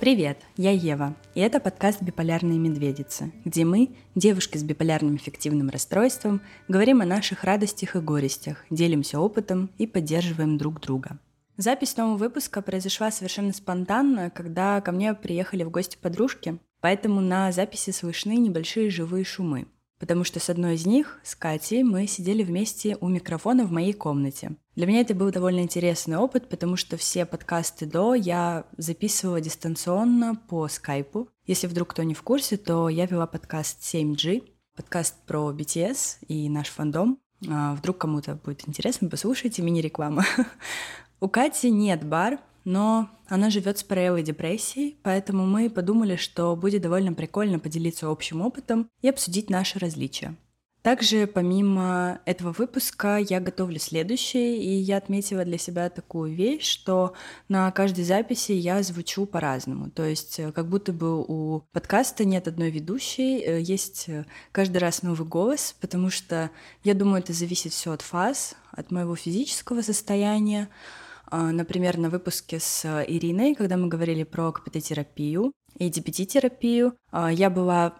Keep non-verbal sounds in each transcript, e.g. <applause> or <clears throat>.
Привет, я Ева, и это подкаст «Биполярные медведицы», где мы, девушки с биполярным эффективным расстройством, говорим о наших радостях и горестях, делимся опытом и поддерживаем друг друга. Запись нового выпуска произошла совершенно спонтанно, когда ко мне приехали в гости подружки, поэтому на записи слышны небольшие живые шумы – потому что с одной из них, с Катей, мы сидели вместе у микрофона в моей комнате. Для меня это был довольно интересный опыт, потому что все подкасты до я записывала дистанционно по скайпу. Если вдруг кто не в курсе, то я вела подкаст 7G, подкаст про BTS и наш фандом. А вдруг кому-то будет интересно, послушайте, мини-реклама. <laughs> У Кати нет бар, но она живет с параллелой депрессией, поэтому мы подумали, что будет довольно прикольно поделиться общим опытом и обсудить наши различия. Также помимо этого выпуска я готовлю следующий, и я отметила для себя такую вещь, что на каждой записи я звучу по-разному. То есть э, как будто бы у подкаста нет одной ведущей, э, есть э, каждый раз новый голос, потому что я думаю, это зависит все от фаз, от моего физического состояния, например, на выпуске с Ириной, когда мы говорили про КПТ-терапию и DPT-терапию, а, я была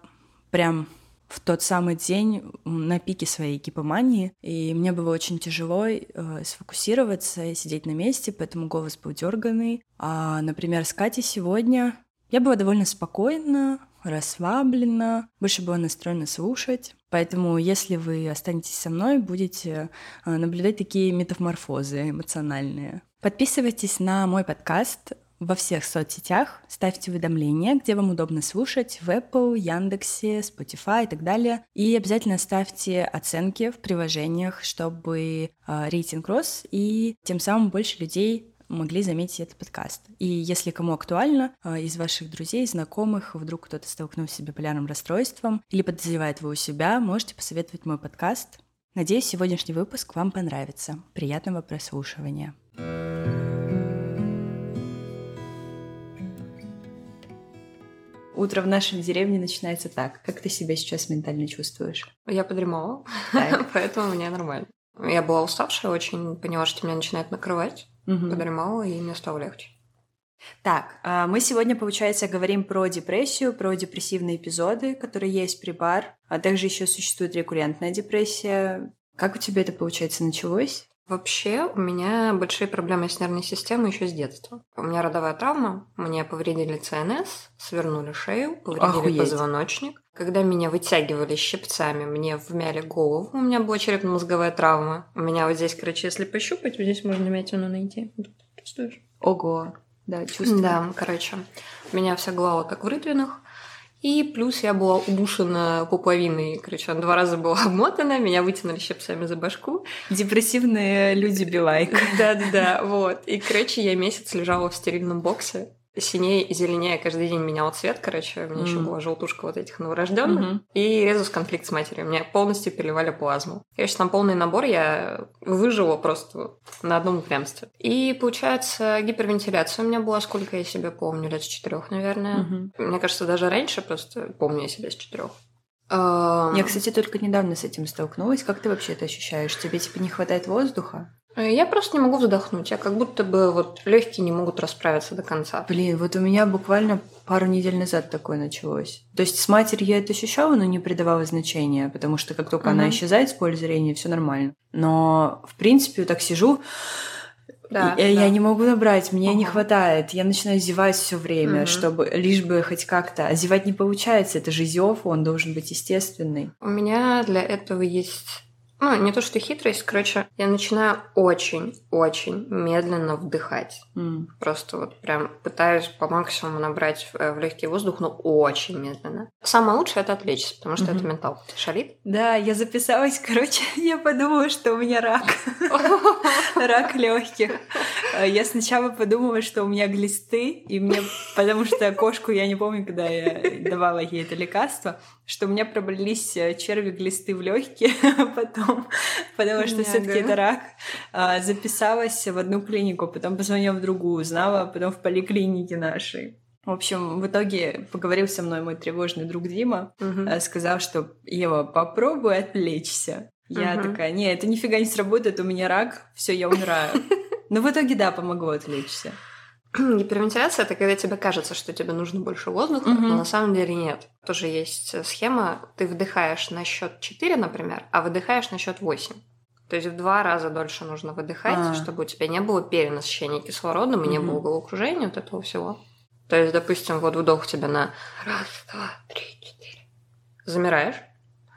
прям в тот самый день на пике своей гипомании, и мне было очень тяжело э, сфокусироваться и сидеть на месте, поэтому голос был дерганный. А, например, с Катей сегодня я была довольно спокойна, расслаблена, больше была настроена слушать. Поэтому, если вы останетесь со мной, будете э, наблюдать такие метаморфозы эмоциональные. Подписывайтесь на мой подкаст во всех соцсетях, ставьте уведомления, где вам удобно слушать, в Apple, Яндексе, Spotify и так далее. И обязательно ставьте оценки в приложениях, чтобы э, рейтинг рос, и тем самым больше людей могли заметить этот подкаст. И если кому актуально, э, из ваших друзей, знакомых, вдруг кто-то столкнулся с биполярным расстройством или подозревает его у себя, можете посоветовать мой подкаст. Надеюсь, сегодняшний выпуск вам понравится. Приятного прослушивания. Утро в нашей деревне начинается так. Как ты себя сейчас ментально чувствуешь? Я подремала, <laughs> поэтому мне нормально. Я была уставшая очень, поняла, что меня начинает накрывать. Угу. Подремала, и мне стало легче. Так, а, мы сегодня, получается, говорим про депрессию, про депрессивные эпизоды, которые есть при бар, а также еще существует рекуррентная депрессия. Как у тебя это, получается, началось? Вообще, у меня большие проблемы с нервной системой еще с детства. У меня родовая травма, мне повредили ЦНС, свернули шею, повредили Охуеть. позвоночник. Когда меня вытягивали щипцами, мне вмяли голову, у меня была черепно-мозговая травма. У меня вот здесь, короче, если пощупать, вот здесь можно вмятину найти. Чувствуешь? Ого. Да, чувствую. Да, короче, у меня вся голова как в рытвинах. И плюс я была удушена пуповиной. Короче, она два раза была обмотана, меня вытянули щипцами за башку. Депрессивные люди Билайк. Да-да-да, вот. И, короче, я месяц лежала в стерильном боксе синее и зеленее каждый день менял цвет, короче, у меня mm. еще была желтушка вот этих новорожденных, mm-hmm. и резус конфликт с матерью. Мне полностью переливали плазму. Короче, там полный набор, я выжила просто на одном упрямстве. И, получается, гипервентиляция у меня была, сколько я себе помню, лет с четырех, наверное. Mm-hmm. Мне кажется, даже раньше просто помню я себя с четырех. Я, кстати, только недавно с этим столкнулась. Как ты вообще это ощущаешь? Тебе типа не хватает воздуха? Э, я просто не могу вздохнуть. Я как будто бы вот легкие не могут расправиться до конца. Блин, вот у меня буквально пару недель назад такое началось. То есть с матерью я это ощущала, но не придавала значения, потому что как только угу. она исчезает с поля зрения, все нормально. Но в принципе так сижу, да, и, да. Я не могу набрать, мне угу. не хватает. Я начинаю зевать все время, угу. чтобы лишь бы хоть как-то. А зевать не получается, это же зев, он должен быть естественный. У меня для этого есть ну, не то, что хитрость, короче, я начинаю очень-очень медленно вдыхать. Mm. Просто вот прям пытаюсь по максимуму набрать в, в легкий воздух, но очень медленно. Самое лучшее это отвлечься, потому что mm-hmm. это ментал шалит. Да, я записалась, <laughs> короче, я подумала, что у меня рак. <laughs> Рак легких. Я сначала подумала, что у меня глисты, и мне, потому что кошку я не помню, когда я давала ей это лекарство, что у меня пробрались э, черви глисты в легкие, <laughs> а потом, потому что все-таки это рак, а, записалась в одну клинику, потом позвонила в другую, узнала, потом в поликлинике нашей. В общем, в итоге поговорил со мной мой тревожный друг Дима, угу. сказал, что Ева, попробуй отвлечься. Я угу. такая, не, это нифига не сработает, у меня рак, все, я умираю. <laughs> Но в итоге, да, помогло отвлечься. <clears throat> Гипервентиляция — это когда тебе кажется, что тебе нужно больше воздуха, угу. но на самом деле нет. Тоже есть схема, ты вдыхаешь на счет 4, например, а выдыхаешь на счет 8. То есть в два раза дольше нужно выдыхать, а. чтобы у тебя не было перенасыщения кислородом и не было головокружения, вот этого всего. То есть, допустим, вот вдох у тебя на раз, два, три, четыре. Замираешь.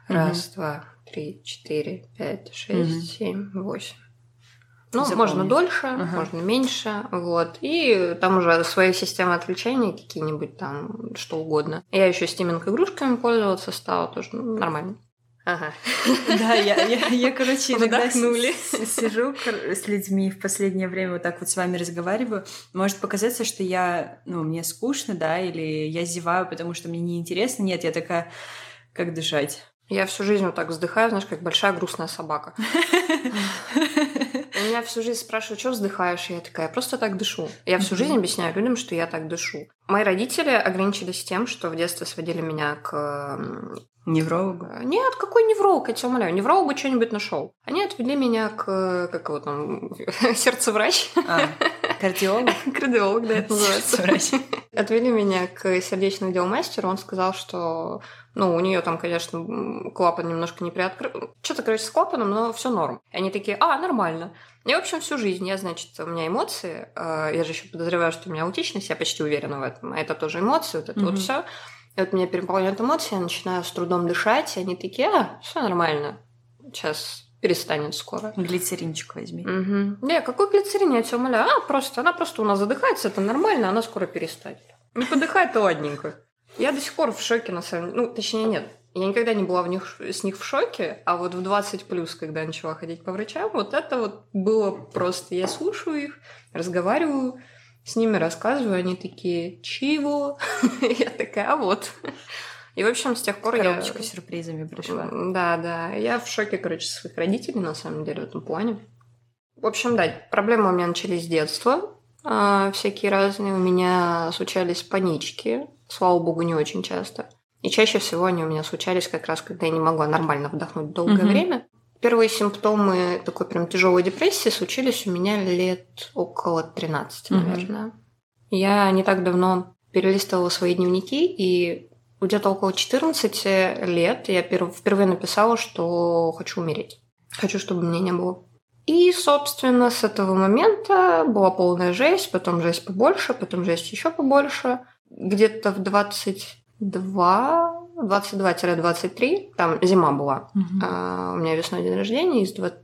Раз, угу. два, три, четыре, пять, шесть, угу. семь, восемь. Ну, Запомни. можно дольше, ага. можно меньше, вот. И там уже свои системы отвлечения какие-нибудь там, что угодно. Я еще стиминг-игрушками пользоваться стала, тоже ну, нормально. Ага. Да, я, я, я короче, иногда сижу с людьми в последнее время вот так вот с вами разговариваю. Может показаться, что я, ну, мне скучно, да, или я зеваю, потому что мне неинтересно. Нет, я такая, как дышать? Я всю жизнь вот так вздыхаю, знаешь, как большая грустная собака. <laughs> Меня всю жизнь спрашивают, что вздыхаешь? Я такая, просто так дышу. Я всю жизнь объясняю людям, что я так дышу. Мои родители ограничились тем, что в детстве сводили меня к Неврологу? Э, нет, какой невролог, я тебя умоляю. Неврологу что-нибудь нашел. Они отвели меня к, как его там, <laughs> сердцеврач. А, кардиолог? <laughs> Кардиолог, да, это называется. Отвели меня к сердечному делу мастеру. Он сказал, что ну, у нее там, конечно, клапан немножко не приоткрыл. Что-то, короче, с клапаном, но все норм. И они такие, а, нормально. И, в общем, всю жизнь я, значит, у меня эмоции. Э, я же еще подозреваю, что у меня аутичность, я почти уверена в этом. А это тоже эмоции, вот это mm-hmm. вот все. И вот меня переполняют эмоции, я начинаю с трудом дышать, и они такие, а, все нормально, сейчас перестанет скоро. Глицеринчик возьми. Угу. Не, какой глицерин, я тебя умоляю. А, просто, она просто у нас задыхается, это нормально, она скоро перестанет. Не подыхает, то ладненько. Я до сих пор в шоке, на самом деле. Ну, точнее, нет. Я никогда не была в них, с них в шоке, а вот в 20 плюс, когда я начала ходить по врачам, вот это вот было просто... Я слушаю их, разговариваю, с ними рассказываю, они такие, чего? <laughs> Я такая, а вот. И, в общем, с тех пор Коробочка я... сюрпризами пришла. Да, да. Я в шоке, короче, своих родителей, на самом деле, в этом плане. В общем, да, проблемы у меня начались с детства. А, всякие разные. У меня случались панички. Слава богу, не очень часто. И чаще всего они у меня случались как раз, когда я не могла нормально вдохнуть долгое mm-hmm. время. Первые симптомы такой прям тяжелой депрессии случились у меня лет около 13, mm-hmm. наверное. Я не так давно перелистывала свои дневники, и где-то около 14 лет я впервые написала, что хочу умереть. Хочу, чтобы меня не было. И, собственно, с этого момента была полная жесть, потом жесть побольше, потом жесть еще побольше. Где-то в 22 22-23, там зима была. Угу. А, у меня весной день рождения, из 20...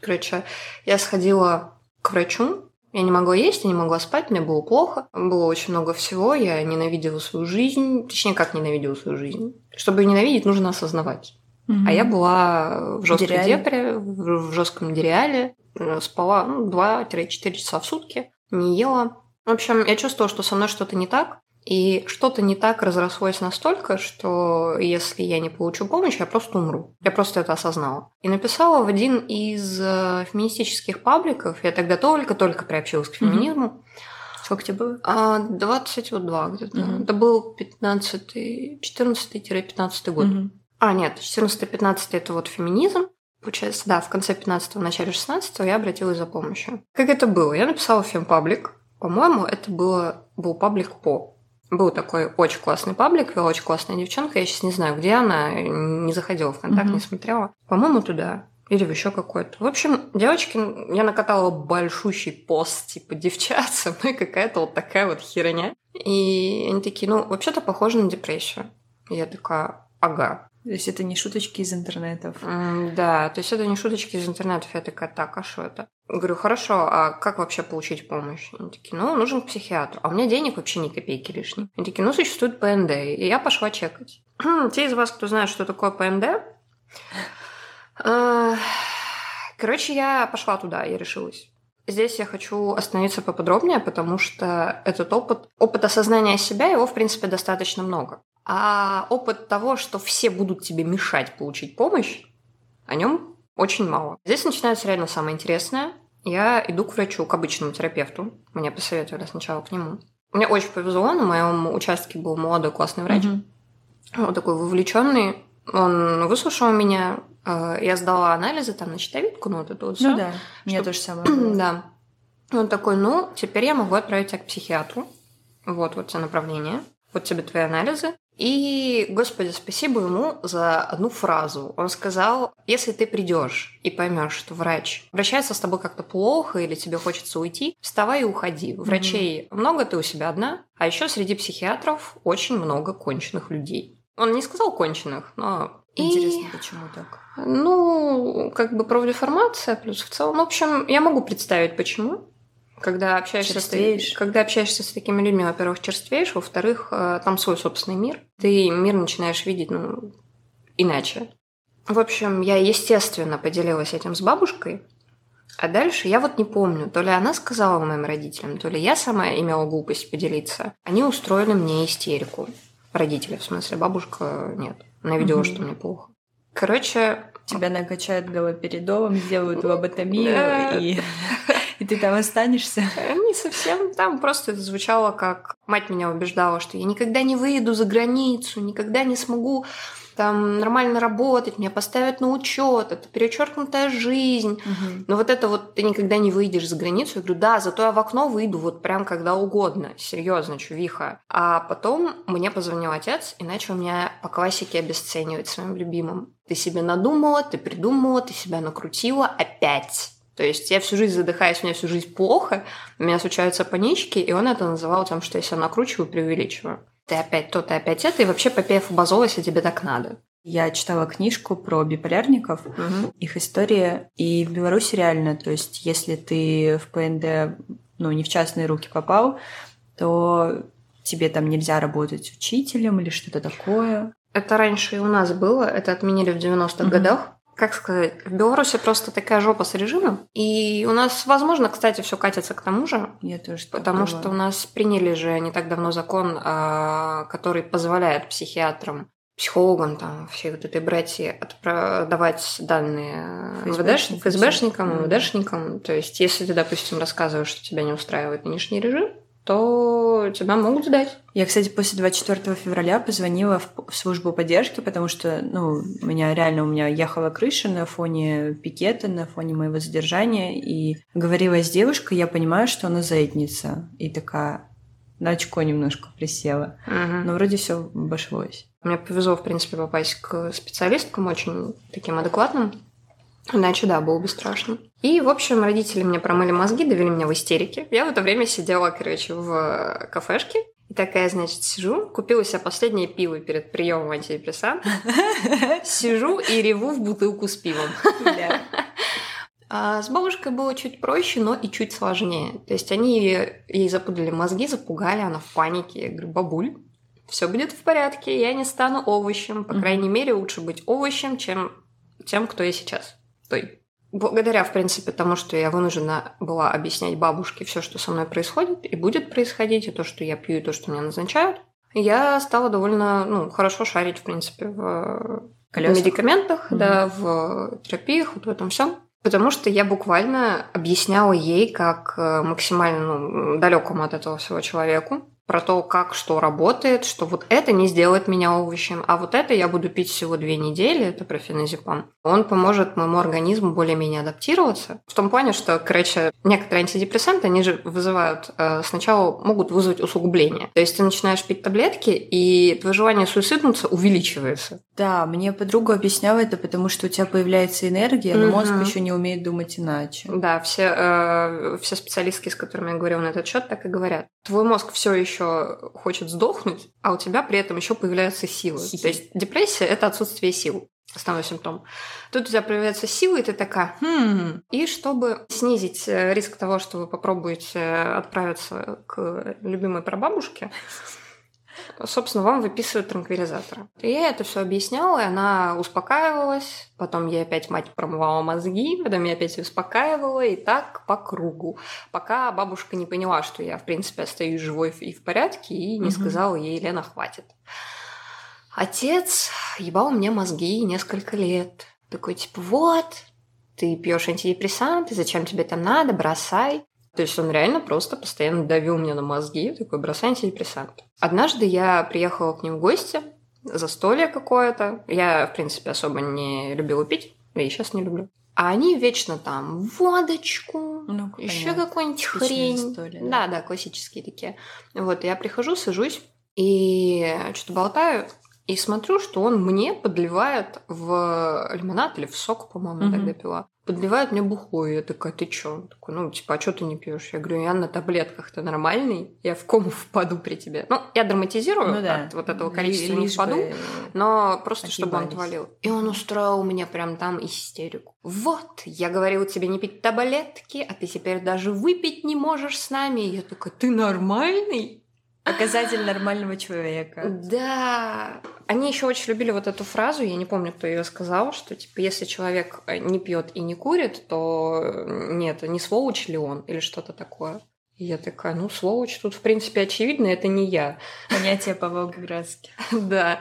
короче, я сходила к врачу, я не могла есть, я не могла спать, мне было плохо. Было очень много всего, я ненавидела свою жизнь. Точнее, как ненавидела свою жизнь? Чтобы ее ненавидеть, нужно осознавать. Угу. А я была в жесткой депре, в жестком дереале, спала ну, 2-4 часа в сутки, не ела. В общем, я чувствовала, что со мной что-то не так. И что-то не так разрослось настолько, что если я не получу помощь, я просто умру. Я просто это осознала. И написала в один из э, феминистических пабликов, я тогда только-только приобщилась к феминизму. Угу. Сколько тебе было? А, 22 где-то. Угу. Это был 15 14-15 год. Угу. А, нет, 14-15 это вот феминизм. Получается, да, в конце 15-го, начале 16-го я обратилась за помощью. Как это было? Я написала фемпаблик. По-моему, это было, был паблик по был такой очень классный паблик, вела очень классная девчонка. Я сейчас не знаю, где она, не заходила в контакт, mm-hmm. не смотрела. По-моему, туда. Или в еще какой-то. В общем, девочки, я накатала большущий пост, типа, девчат, со <laughs> мной какая-то вот такая вот херня. И они такие, ну, вообще-то похоже на депрессию. И я такая, ага. То есть это не шуточки из интернетов? Mm, да, то есть это не шуточки из интернетов. Я такая, так, а что это? Говорю, хорошо, а как вообще получить помощь? Они такие, ну, нужен к психиатру. А у меня денег вообще ни копейки лишней. Они такие, ну, существует ПНД. И я пошла чекать. <clears throat> Те из вас, кто знает, что такое ПНД, э, короче, я пошла туда, я решилась. Здесь я хочу остановиться поподробнее, потому что этот опыт, опыт осознания себя, его, в принципе, достаточно много. А опыт того, что все будут тебе мешать получить помощь, о нем очень мало. Здесь начинается реально самое интересное. Я иду к врачу, к обычному терапевту. Мне посоветовали сначала к нему. Мне очень повезло, на моем участке был молодой классный врач. Угу. Он такой вовлеченный. Он выслушал меня. Э, я сдала анализы там на щитовидку, ну вот это вот все. Ну да, мне тоже самое <clears throat> было. Да. Он такой, ну, теперь я могу отправить тебя к психиатру. Вот, вот тебе направление. Вот тебе твои анализы. И, господи, спасибо ему за одну фразу. Он сказал, если ты придешь и поймешь, что врач обращается с тобой как-то плохо или тебе хочется уйти, вставай и уходи. Врачей mm-hmm. много, ты у себя одна. А еще среди психиатров очень много конченых людей. Он не сказал конченых, но... Интересно, и... почему так? Ну, как бы профдеформация, плюс в целом. В общем, я могу представить, почему. Когда общаешься, с, когда общаешься с такими людьми, во-первых, черствеешь, во-вторых, э, там свой собственный мир. Ты мир начинаешь видеть ну, иначе. В общем, я, естественно, поделилась этим с бабушкой. А дальше я вот не помню, то ли она сказала моим родителям, то ли я сама имела глупость поделиться. Они устроили мне истерику. Родители, в смысле, бабушка нет. Она видела, угу. что мне плохо. Короче... Тебя накачают галоперидолом, сделают лоботомию и и ты там останешься? Э, не совсем. Там просто это звучало как... Мать меня убеждала, что я никогда не выеду за границу, никогда не смогу там нормально работать, меня поставят на учет, это перечеркнутая жизнь. Угу. Но вот это вот ты никогда не выйдешь за границу. Я говорю, да, зато я в окно выйду вот прям когда угодно. Серьезно, чувиха. А потом мне позвонил отец и начал меня по классике обесценивать своим любимым. Ты себе надумала, ты придумала, ты себя накрутила опять. То есть я всю жизнь задыхаюсь, у меня всю жизнь плохо, у меня случаются панички, и он это называл тем, что я себя накручиваю, преувеличиваю. Ты опять то, ты опять это, и вообще Попеев обозолась, если тебе так надо. Я читала книжку про биполярников, угу. их история, и в Беларуси реально, то есть если ты в ПНД, ну, не в частные руки попал, то тебе там нельзя работать учителем или что-то такое. Это раньше и у нас было, это отменили в 90-х угу. годах как сказать, в Беларуси просто такая жопа с режимом. И у нас, возможно, кстати, все катится к тому же. Я тоже Потому что у нас приняли же не так давно закон, а, который позволяет психиатрам психологам, там, всей вот этой братьи давать данные ФСБшникам, ФСБшникам, МВДшникам. То есть, если ты, допустим, рассказываешь, что тебя не устраивает нынешний режим, то тебя могут сдать. Я, кстати, после 24 февраля позвонила в, службу поддержки, потому что, ну, у меня реально, у меня ехала крыша на фоне пикета, на фоне моего задержания, и говорила с девушкой, я понимаю, что она заедница, и такая на очко немножко присела. Угу. Но вроде все обошлось. Мне повезло, в принципе, попасть к специалисткам очень таким адекватным. Иначе, да, было бы страшно. И, в общем, родители мне промыли мозги, довели меня в истерике. Я в это время сидела, короче, в кафешке. И такая, значит, сижу, купила себе последнее пиво перед приемом антидепрессанта. <laughs> Сижу и реву в бутылку с пивом. <laughs> А с бабушкой было чуть проще, но и чуть сложнее. То есть они ей запутали мозги, запугали, она в панике. Я говорю, бабуль, все будет в порядке, я не стану овощем. По крайней мере, лучше быть овощем, чем тем, кто я сейчас той. Благодаря, в принципе, тому, что я вынуждена была объяснять бабушке все, что со мной происходит и будет происходить, и то, что я пью, и то, что меня назначают, я стала довольно ну, хорошо шарить, в принципе, в Колесах. медикаментах, mm-hmm. да, в терапиях, вот в этом всем. Потому что я буквально объясняла ей, как э, максимально ну, далекому от этого всего человеку, про то, как что работает, что вот это не сделает меня овощем, а вот это я буду пить всего две недели, это профеназепам. Он поможет моему организму более-менее адаптироваться. В том плане, что, короче, некоторые антидепрессанты, они же вызывают, э, сначала могут вызвать усугубление. То есть ты начинаешь пить таблетки, и твое желание суициднуться увеличивается. Да, мне подруга объясняла это, потому что у тебя появляется энергия, но угу. мозг еще не умеет думать иначе. Да, все, э, все специалистки, с которыми я говорила на этот счет, так и говорят. Твой мозг все еще еще хочет сдохнуть, а у тебя при этом еще появляются силы. То есть депрессия это отсутствие сил основной симптом. Тут у тебя появляются силы, и ты такая, хм. И чтобы снизить э, риск того, что вы попробуете отправиться к любимой прабабушке, собственно, вам выписывают транквилизаторы. И я это все объясняла, и она успокаивалась. Потом я опять мать промывала мозги, потом я опять успокаивала, и так по кругу. Пока бабушка не поняла, что я, в принципе, остаюсь живой и в порядке, и не угу. сказала ей, Лена, хватит. Отец ебал мне мозги несколько лет. Такой, типа, вот, ты пьешь антидепрессанты, зачем тебе там надо, бросай. То есть он реально просто постоянно давил мне на мозги, такой бросай антидепрессант. Однажды я приехала к ним в гости, застолье какое-то. Я, в принципе, особо не любила пить, и сейчас не люблю. А они вечно там водочку, ну, еще какую-нибудь хрень. История, да. да, да, классические такие. Вот, я прихожу, сажусь и что-то болтаю, и смотрю, что он мне подливает в лимонад или в сок, по-моему, mm-hmm. тогда пила. Подливает мне бухло, и я такая, ты чё? Он такой, ну, типа, а что ты не пьешь? Я говорю, я на таблетках, ты нормальный? Я в кому впаду при тебе? Ну, я драматизирую ну, да. от вот этого количества не впаду, но просто чтобы он отвалил. И он устроил мне прям там истерику. Вот, я говорил тебе не пить таблетки, а ты теперь даже выпить не можешь с нами. И я такая, ты нормальный? Показатель нормального человека. Да. Они еще очень любили вот эту фразу, я не помню, кто ее сказал, что типа если человек э, не пьет и не курит, то э, нет, не сволочь ли он или что-то такое. И я такая, ну, сволочь тут, в принципе, очевидно, это не я. Понятие по-волгоградски. <laughs> Да.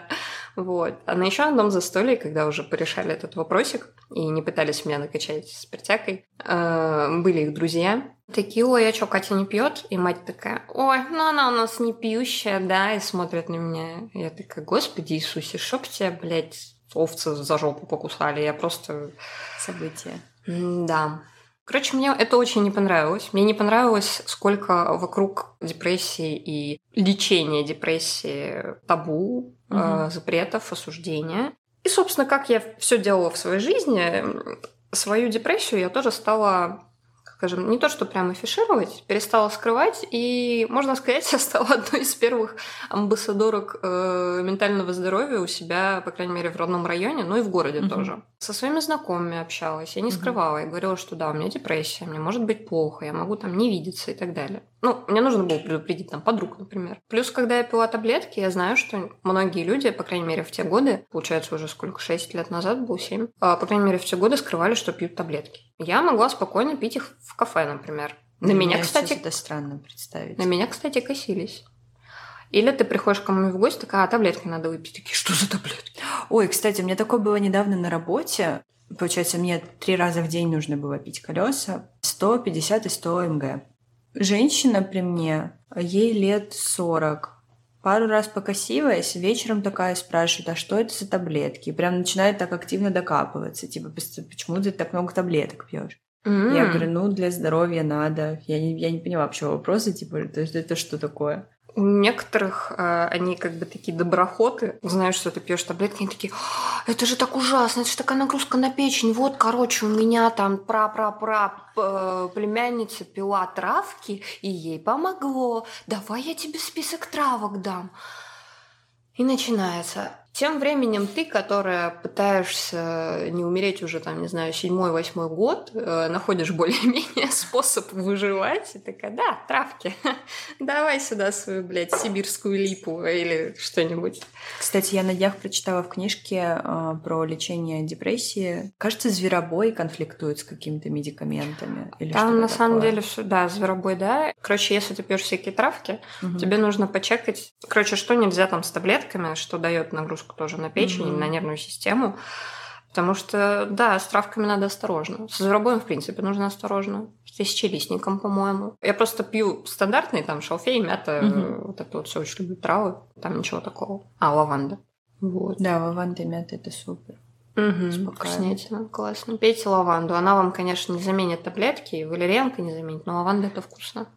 Вот. А на еще одном застолье, когда уже порешали этот вопросик и не пытались меня накачать с перетякой, э, были их друзья. Такие, ой, а что, Катя не пьет? И мать такая, ой, ну она у нас не пьющая, да, и смотрит на меня. Я такая, господи Иисусе, чтоб тебя, блядь, овцы за жопу покусали. Я просто... Событие. Да. Короче, мне это очень не понравилось. Мне не понравилось, сколько вокруг депрессии и лечения депрессии табу, угу. э, запретов, осуждения. И, собственно, как я все делала в своей жизни, свою депрессию я тоже стала скажем, не то, что прямо афишировать, перестала скрывать, и, можно сказать, <laughs> я стала одной из первых амбассадорок э, ментального здоровья у себя, по крайней мере, в родном районе, ну и в городе угу. тоже. Со своими знакомыми общалась, я не угу. скрывала, я говорила, что да, у меня депрессия, мне может быть плохо, я могу там не видеться и так далее. Ну, мне нужно было предупредить там подруг, например. Плюс, когда я пила таблетки, я знаю, что многие люди, по крайней мере, в те годы, получается уже сколько, 6 лет назад был, 7, а, по крайней мере, в те годы скрывали, что пьют таблетки. Я могла спокойно пить их в кафе, например. На меня, меня, кстати... Это странно представить. На меня, кстати, косились. Или ты приходишь к кому-нибудь в гости, такая, а таблетки надо выпить. Такие, что за таблетки? Ой, кстати, у меня такое было недавно на работе. Получается, мне три раза в день нужно было пить колеса. 150 и 100 МГ. Женщина при мне, ей лет 40. Пару раз покосилась, вечером такая спрашивает, а что это за таблетки? И прям начинает так активно докапываться, типа, почему ты так много таблеток пьешь? Mm-hmm. Я говорю, ну, для здоровья надо. Я не, я не поняла вообще вопросы, типа, это, это что такое? У некоторых э, они как бы такие доброхоты, знают, что ты пьешь таблетки, они такие, «А, это же так ужасно, это же такая нагрузка на печень. Вот, короче, у меня там пра-пра-пра э, племянница пила травки, и ей помогло. Давай я тебе список травок дам. И начинается. Тем временем ты, которая пытаешься не умереть уже, там, не знаю, седьмой, восьмой год, э, находишь более-менее <laughs> способ выживать, и такая, да, травки, <laughs> давай сюда свою, блядь, сибирскую липу или что-нибудь. Кстати, я на днях прочитала в книжке э, про лечение депрессии. Кажется, зверобой конфликтует с какими-то медикаментами. Или Там на такое. самом деле все, да, зверобой, да. Короче, если ты пьешь всякие травки, угу. тебе нужно почекать, короче, что нельзя там с таблетками, что дает нагрузку нагрузку тоже на печень, mm-hmm. на нервную систему. Потому что, да, с травками надо осторожно. С зверобоем, в принципе, нужно осторожно. С тысячелистником, по-моему. Я просто пью стандартный, там, шалфей, мята, угу. вот это вот все очень люблю травы. Там ничего такого. А, лаванда. Вот. Да, лаванда и мята – это супер. Угу, вкуснятина, классно. Пейте лаванду. Она вам, конечно, не заменит таблетки, и валерьянка не заменит, но лаванда – это вкусно.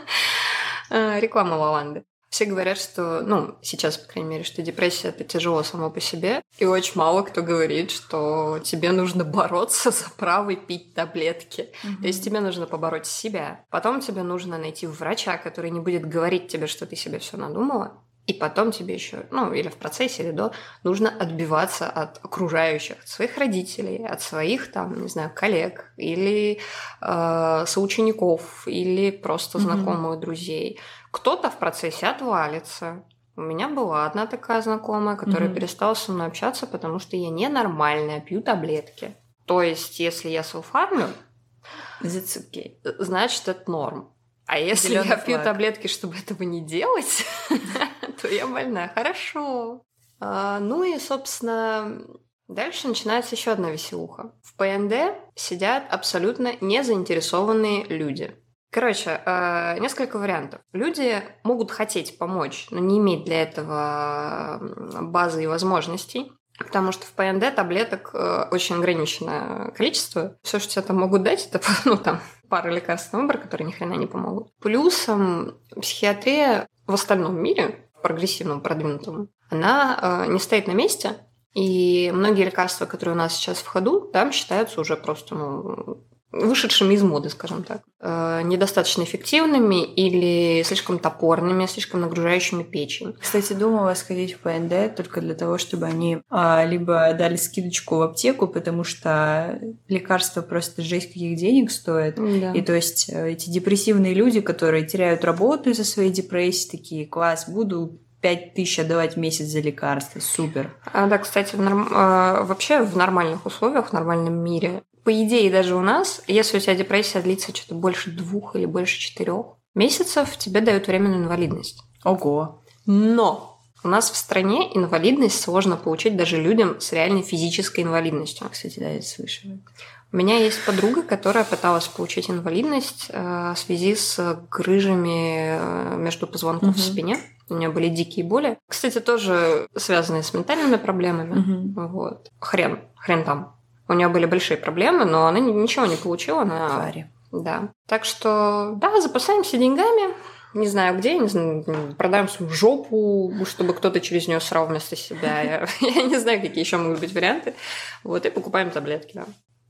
<laughs> Реклама лаванды. Все говорят, что, ну, сейчас, по крайней мере, что депрессия это тяжело само по себе. И очень мало кто говорит, что тебе нужно <laughs> бороться за право пить таблетки. Mm-hmm. То есть тебе нужно побороть себя. Потом тебе нужно найти врача, который не будет говорить тебе, что ты себе все надумала. И потом тебе еще, ну, или в процессе, или до, нужно отбиваться от окружающих, от своих родителей, от своих, там, не знаю, коллег, или э, соучеников, или просто знакомых, mm-hmm. друзей. Кто-то в процессе отвалится. У меня была одна такая знакомая, которая mm-hmm. перестала со мной общаться, потому что я ненормальная, пью таблетки. То есть, если я селфармлю, okay. значит, это норм. А если Зелёный я флаг. пью таблетки, чтобы этого не делать, <laughs> то я больная. Хорошо. А, ну и, собственно, Дальше начинается еще одна веселуха. В ПНД сидят абсолютно незаинтересованные люди. Короче, э, несколько вариантов. Люди могут хотеть помочь, но не иметь для этого базы и возможностей. Потому что в ПНД таблеток э, очень ограниченное количество. Все, что тебе там могут дать, это <laughs> ну, там, пара лекарств на выбор, которые ни хрена не помогут. Плюсом психиатрия в остальном мире, в прогрессивном, продвинутом, она э, не стоит на месте, и многие лекарства, которые у нас сейчас в ходу, там считаются уже просто ну, вышедшими из моды, скажем так, э, недостаточно эффективными или слишком топорными, слишком нагружающими печень. Кстати, думала сходить в ПНД только для того, чтобы они а, либо дали скидочку в аптеку, потому что лекарства просто жесть каких денег стоят. Да. И то есть э, эти депрессивные люди, которые теряют работу из-за своей депрессии, такие, класс, буду 5 тысяч отдавать в месяц за лекарства. Супер. А, да, кстати, в норм... а, вообще в нормальных условиях, в нормальном мире по идее, даже у нас, если у тебя депрессия длится что-то больше двух или больше четырех месяцев, тебе дают временную инвалидность. Ого. Но у нас в стране инвалидность сложно получить даже людям с реальной физической инвалидностью. Кстати, да, я слышала. У меня есть подруга, которая пыталась получить инвалидность э, в связи с грыжами э, между позвонков угу. в спине. У нее были дикие боли. Кстати, тоже связанные с ментальными проблемами. Угу. Вот. Хрен. Хрен там. У нее были большие проблемы, но она ничего не получила. Она... Фаре. Да. Так что, да, запасаемся деньгами. Не знаю где, не знаю, продаем свою жопу, чтобы кто-то через нее срал вместо себя. <laughs> Я, я не знаю, какие еще могут быть варианты. Вот, и покупаем таблетки, да.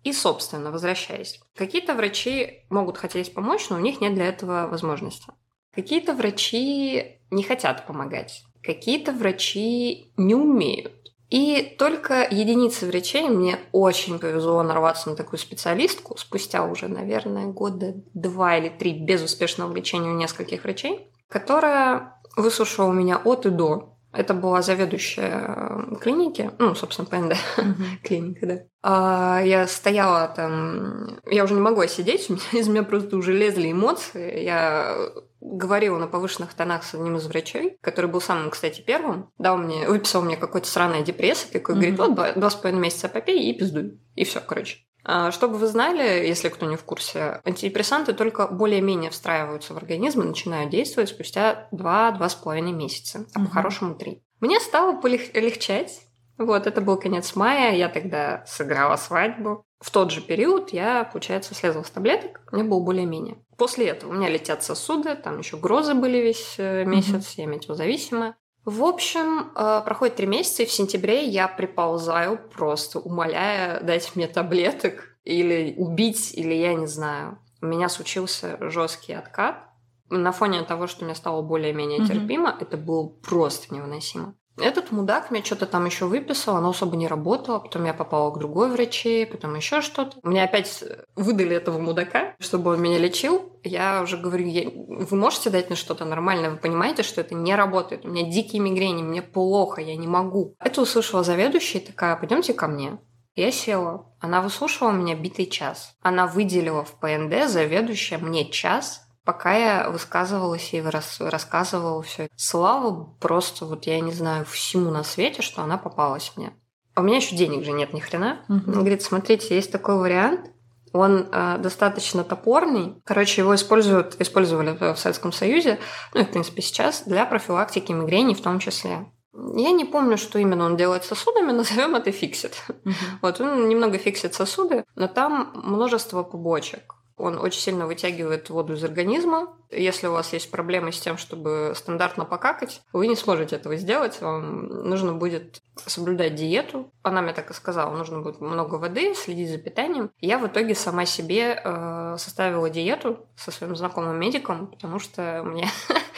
И, собственно, возвращаясь. Какие-то врачи могут хотеть помочь, но у них нет для этого возможности. Какие-то врачи не хотят помогать. Какие-то врачи не умеют. И только единицы врачей мне очень повезло нарваться на такую специалистку спустя уже, наверное, года два или три безуспешного лечения у нескольких врачей, которая выслушала меня от и до. Это была заведующая э, клиники, ну, собственно, ПНД, <laughs> клиника, да. А я стояла там, я уже не могла сидеть, <laughs> у меня, из меня просто уже лезли эмоции. Я говорила на повышенных тонах с одним из врачей, который был самым, кстати, первым, дал мне, выписал мне какой-то сраная депрессия, такой, говорит, вот, два, два с половиной месяца попей и пиздуй. И все, короче. А, чтобы вы знали, если кто не в курсе, антидепрессанты только более-менее встраиваются в организм и начинают действовать спустя 2-2,5 месяца, а по-хорошему 3. Мне стало полегчать. Вот, это был конец мая, я тогда сыграла свадьбу. В тот же период я, получается, слезла с таблеток, мне было более-менее. После этого у меня летят сосуды, там еще грозы были весь э, месяц, mm-hmm. я метеозависимая. В общем, э, проходит три месяца, и в сентябре я приползаю, просто умоляя дать мне таблеток или убить, или я не знаю. У меня случился жесткий откат. На фоне того, что мне стало более-менее mm-hmm. терпимо, это было просто невыносимо. Этот мудак мне что-то там еще выписал, оно особо не работало. Потом я попала к другой враче, потом еще что-то. Мне опять выдали этого мудака, чтобы он меня лечил. Я уже говорю, вы можете дать мне что-то нормальное? Вы понимаете, что это не работает? У меня дикие мигрени, мне плохо, я не могу. Это услышала заведующая такая, пойдемте ко мне. Я села. Она выслушивала меня битый час. Она выделила в ПНД заведующая мне час пока я высказывалась и рас, рассказывала все. Слава просто, вот я не знаю, всему на свете, что она попалась мне. А у меня еще денег же нет ни хрена. Угу. Он говорит, смотрите, есть такой вариант, он э, достаточно топорный. Короче, его используют, использовали в Советском Союзе, ну и, в принципе, сейчас, для профилактики мигрени в том числе. Я не помню, что именно он делает с сосудами, <laughs> назовем это фиксит. Uh-huh. Вот он немного фиксит сосуды, но там множество побочек. Он очень сильно вытягивает воду из организма. Если у вас есть проблемы с тем, чтобы стандартно покакать, вы не сможете этого сделать. Вам нужно будет соблюдать диету. Она мне так и сказала, нужно будет много воды, следить за питанием. Я в итоге сама себе э, составила диету со своим знакомым медиком, потому что мне <laughs>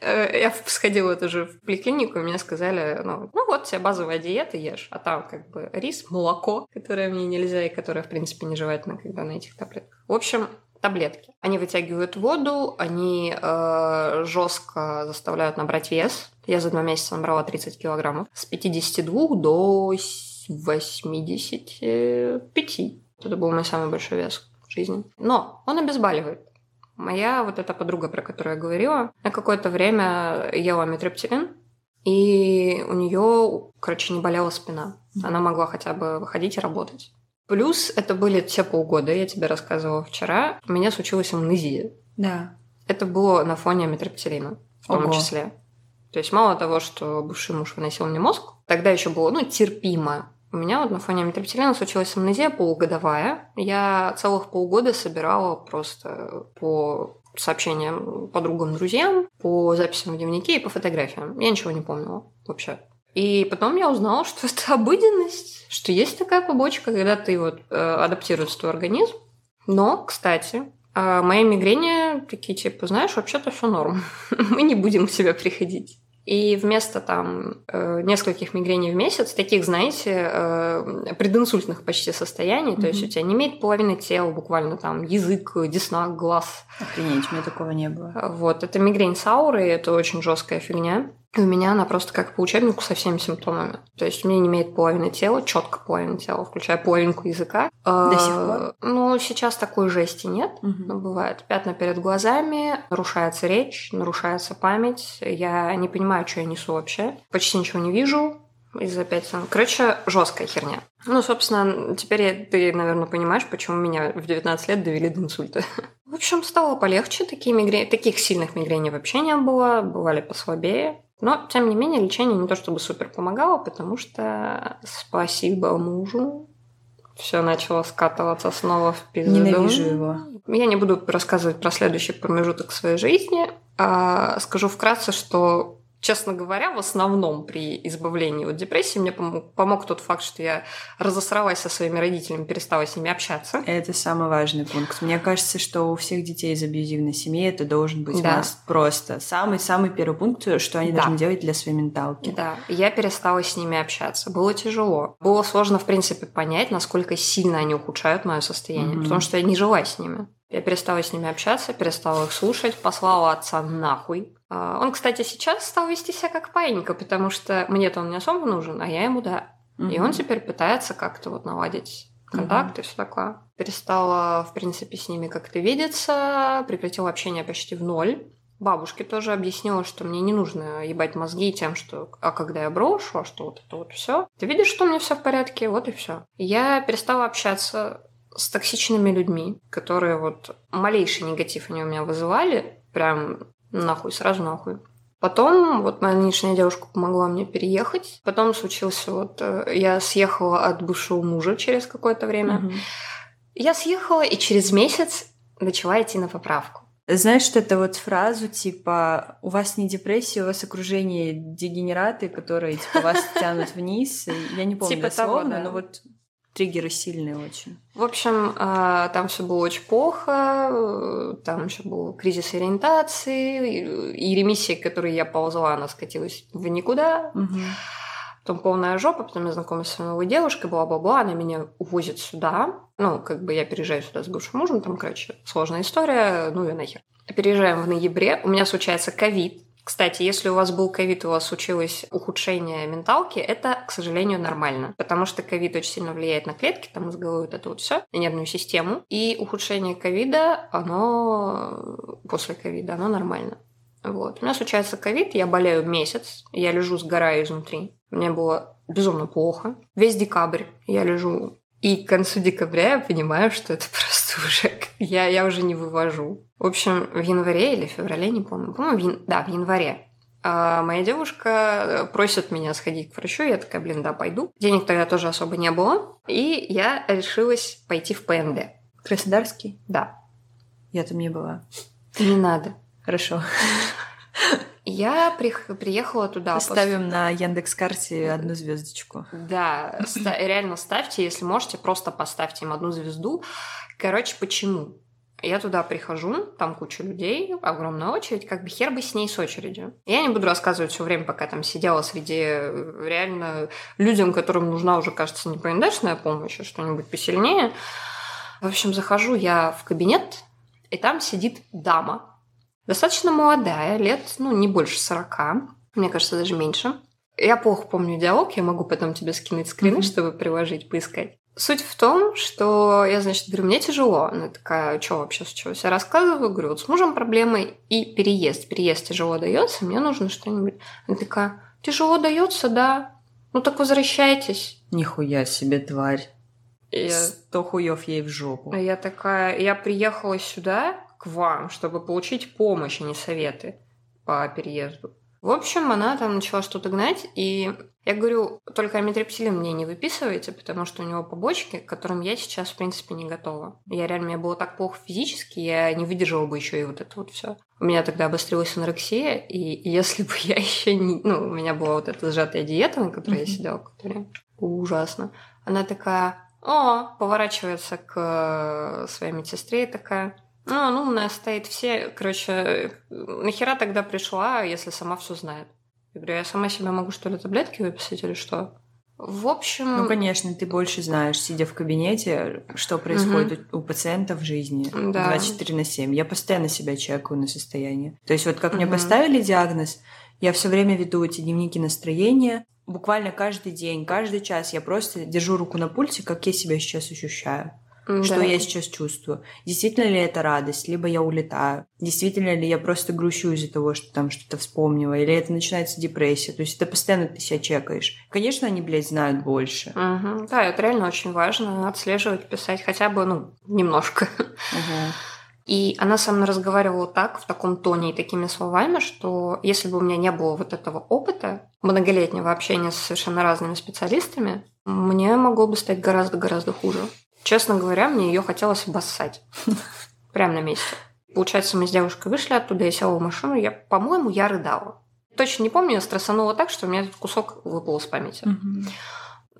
я сходила тоже в поликлинику, и мне сказали, ну, ну вот, тебе базовая диета ешь, а там как бы рис, молоко, которое мне нельзя и которое, в принципе, нежелательно, когда на этих таблетках. В общем, таблетки. Они вытягивают воду, они э, жестко заставляют набрать вес. Я за два месяца набрала 30 килограммов. С 52 до 85. Это был мой самый большой вес в жизни. Но он обезболивает. Моя вот эта подруга, про которую я говорила, на какое-то время ела метроптилин, и у нее, короче, не болела спина. Она могла хотя бы выходить и работать. Плюс это были те полгода, я тебе рассказывала вчера, у меня случилась амнезия. Да. Это было на фоне метропетелина в том Ого. числе. То есть мало того, что бывший муж выносил мне мозг, тогда еще было, ну, терпимо. У меня вот на фоне метропетелина случилась амнезия полугодовая. Я целых полгода собирала просто по сообщениям подругам, друзьям, по записям в дневнике и по фотографиям. Я ничего не помнила вообще. И потом я узнала, что это <laughs> обыденность, что есть такая побочка, когда ты вот э, адаптируется твой организм. Но, кстати, э, мои мигрени такие типа, знаешь, вообще-то все норм. <laughs> Мы не будем к себе приходить. И вместо там э, нескольких мигрений в месяц, таких, знаете, э, прединсультных почти состояний, mm-hmm. то есть у тебя не имеет половины тела, буквально там язык, десна, глаз. Охренеть, у меня такого не было. Вот, это мигрень с аурой, это очень жесткая фигня. У меня она просто как по учебнику со всеми симптомами. То есть у меня не имеет половины тела, четко половины тела, включая половинку языка. До сих пор? Ну, сейчас такой жести нет. Угу. Но бывает пятна перед глазами, нарушается речь, нарушается память. Я не понимаю, что я несу вообще. Почти ничего не вижу из-за пятен. Короче, жесткая херня. Ну, собственно, теперь ты, наверное, понимаешь, почему меня в 19 лет довели до инсульта. <laughs> В общем, стало полегче. Такие мигрени... Таких сильных мигрений вообще не было. Бывали послабее. Но, тем не менее, лечение не то чтобы супер помогало, потому что спасибо мужу, все начало скатываться снова в пизду. Ненавижу его. Я не буду рассказывать про следующий промежуток своей жизни. А скажу вкратце, что Честно говоря, в основном при избавлении от депрессии мне помог, помог тот факт, что я разосралась со своими родителями, перестала с ними общаться. Это самый важный пункт. Мне кажется, что у всех детей из абьюзивной семьи это должен быть да. просто самый-самый первый пункт, что они да. должны делать для своей менталки. Да, я перестала с ними общаться. Было тяжело. Было сложно, в принципе, понять, насколько сильно они ухудшают мое состояние, mm-hmm. потому что я не жила с ними. Я перестала с ними общаться, перестала их слушать, послала отца нахуй. А, он, кстати, сейчас стал вести себя как паинька, потому что мне-то он не особо нужен, а я ему да. Угу. И он теперь пытается как-то вот наладить контакт угу. и все такое. Перестала, в принципе, с ними как-то видеться, прекратила общение почти в ноль. Бабушке тоже объяснила, что мне не нужно ебать мозги тем, что а когда я брошу, а что вот это вот все. Ты видишь, что у меня все в порядке, вот и все. Я перестала общаться с токсичными людьми, которые вот малейший негатив они у меня вызывали, прям нахуй, сразу нахуй. Потом вот моя нынешняя девушка помогла мне переехать. Потом случился вот... Э, я съехала от бывшего мужа через какое-то время. Угу. Я съехала и через месяц начала идти на поправку. Знаешь, что это вот фразу типа «У вас не депрессия, у вас окружение дегенераты, которые типа вас тянут вниз». Я не помню типа дословно, того, да. но вот триггеры сильные очень. В общем, а, там все было очень плохо, там еще был кризис ориентации, и ремиссия, к которой я ползла, она скатилась в никуда. Угу. Потом полная жопа, потом я знакомилась с новой девушкой, бла-бла-бла, она меня увозит сюда. Ну, как бы я переезжаю сюда с бывшим мужем, там, короче, сложная история, ну и нахер. Переезжаем в ноябре, у меня случается ковид, кстати, если у вас был ковид, у вас случилось ухудшение менталки, это, к сожалению, нормально. Потому что ковид очень сильно влияет на клетки, там мозговую вот это вот все, на нервную систему. И ухудшение ковида, оно после ковида, оно нормально. Вот. У меня случается ковид, я болею месяц, я лежу, сгораю изнутри. Мне было безумно плохо. Весь декабрь я лежу и к концу декабря я понимаю, что это <laughs> просто уже... <laughs> Я, я уже не вывожу. В общем, в январе или феврале, не помню. По-моему, в ян... да, в январе. А моя девушка э, просит меня сходить к врачу. Я такая, блин, да, пойду. Денег тогда тоже особо не было. И я решилась пойти в ПНД. Краснодарский? Да. Я там не была. Не надо. Хорошо. <laughs> Я при... приехала туда. Ставим после... на Яндекс карте одну звездочку. Да, реально ставьте, если можете, просто поставьте им одну звезду. Короче, почему? Я туда прихожу, там куча людей, огромная очередь, как бы хер бы с ней с очередью. Я не буду рассказывать все время, пока там сидела среди э, реально людям, которым нужна уже, кажется, не помощь, а что-нибудь посильнее. В общем, захожу я в кабинет, и там сидит дама Достаточно молодая, лет, ну, не больше сорока, мне кажется, даже меньше. Я плохо помню диалог, я могу потом тебе скинуть скрины, mm-hmm. чтобы приложить, поискать. Суть в том, что я, значит, говорю, мне тяжело. Она такая, что вообще случилось? Я рассказываю, говорю, вот с мужем проблемы и переезд. Переезд тяжело дается, мне нужно что-нибудь. Она такая, Тяжело дается, да. Ну так возвращайтесь. Нихуя себе, тварь. Я... Сто хуев ей в жопу. Я такая, я приехала сюда к вам, чтобы получить помощь, а не советы по переезду. В общем, она там начала что-то гнать, и я говорю, только амитрипсилин мне не выписывайте, потому что у него побочки, к которым я сейчас, в принципе, не готова. Я реально, мне было так плохо физически, я не выдержала бы еще и вот это вот все. У меня тогда обострилась анорексия, и <laughs> если бы я еще не... Ну, у меня была вот эта сжатая диета, на которой я сидела, которая ужасно. Она такая, о, поворачивается к своей медсестре и такая, ну, ну, стоит все, короче, нахера тогда пришла, если сама все знает? Я говорю, я сама себе могу, что ли, таблетки выписать или что? В общем... Ну, конечно, ты больше знаешь, сидя в кабинете, что происходит угу. у пациента в жизни да. 24 на 7. Я постоянно себя чекаю на состояние. То есть вот как угу. мне поставили диагноз, я все время веду эти дневники настроения, буквально каждый день, каждый час я просто держу руку на пульсе, как я себя сейчас ощущаю. Да. Что я сейчас чувствую? Действительно ли это радость? Либо я улетаю? Действительно ли я просто грущу из-за того, что там что-то вспомнила? Или это начинается депрессия? То есть это постоянно ты себя чекаешь. Конечно, они, блядь, знают больше. Угу. Да, это реально очень важно. Отслеживать, писать хотя бы, ну, немножко. Угу. И она со мной разговаривала так, в таком тоне и такими словами, что если бы у меня не было вот этого опыта, многолетнего общения с совершенно разными специалистами, мне могло бы стать гораздо-гораздо хуже. Честно говоря, мне ее хотелось обоссать. <laughs> Прямо на месте. Получается, мы с девушкой вышли оттуда, я села в машину, я, по-моему, я рыдала. Точно не помню, я стрессанула так, что у меня этот кусок выпал из памяти.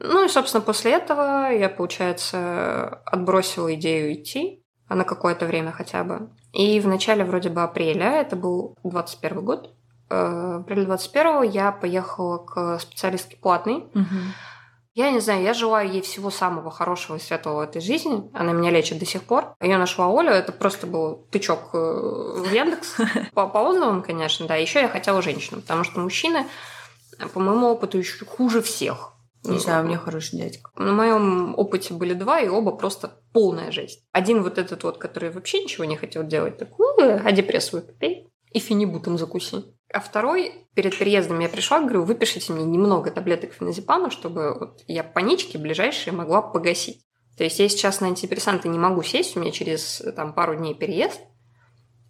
Ну и, собственно, после этого я, получается, отбросила идею идти, а на какое-то время хотя бы. И в начале вроде бы апреля, это был 21 год, э, в апреле 21 я поехала к специалистке платной, угу. Я не знаю, я желаю ей всего самого хорошего и светлого в этой жизни. Она меня лечит до сих пор. Я нашла Олю, это просто был тычок э, в Яндекс. <laughs> По, по отзывам, конечно, да. Еще я хотела женщину, потому что мужчины, по моему опыту, еще хуже всех. Не знаю, у меня хороший дядька. На моем опыте были два, и оба просто полная жесть. Один вот этот вот, который вообще ничего не хотел делать, так, ну, а депресс выпей и финибутом закуси. А второй, перед переездом я пришла, говорю, выпишите мне немного таблеток феназепама, чтобы вот я панички ближайшие могла погасить. То есть я сейчас на антидепрессанты не могу сесть, у меня через там, пару дней переезд.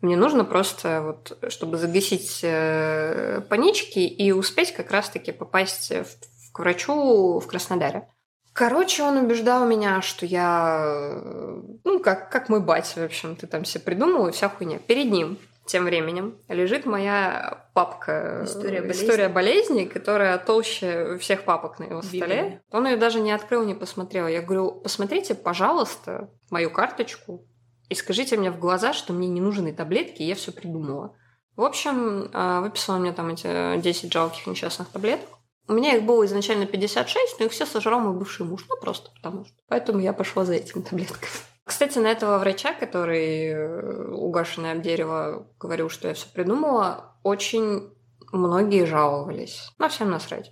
Мне нужно просто, вот, чтобы загасить э, панички и успеть как раз-таки попасть в, в, к врачу в Краснодаре. Короче, он убеждал меня, что я, ну, как, как мой батя, в общем, ты там себе и вся хуйня. Перед ним тем временем лежит моя папка «История болезни», История болезни которая толще всех папок на его столе. Библия. Он ее даже не открыл, не посмотрел. Я говорю, посмотрите, пожалуйста, мою карточку и скажите мне в глаза, что мне не нужны таблетки, и я все придумала. В общем, а, выписала мне там эти 10 жалких несчастных таблеток. У меня их было изначально 56, но их все сожрал мой бывший муж. Ну, просто потому что. Поэтому я пошла за этими таблетками. Кстати, на этого врача, который э, угашенный об дерево говорил, что я все придумала, очень многие жаловались. Но всем насрать.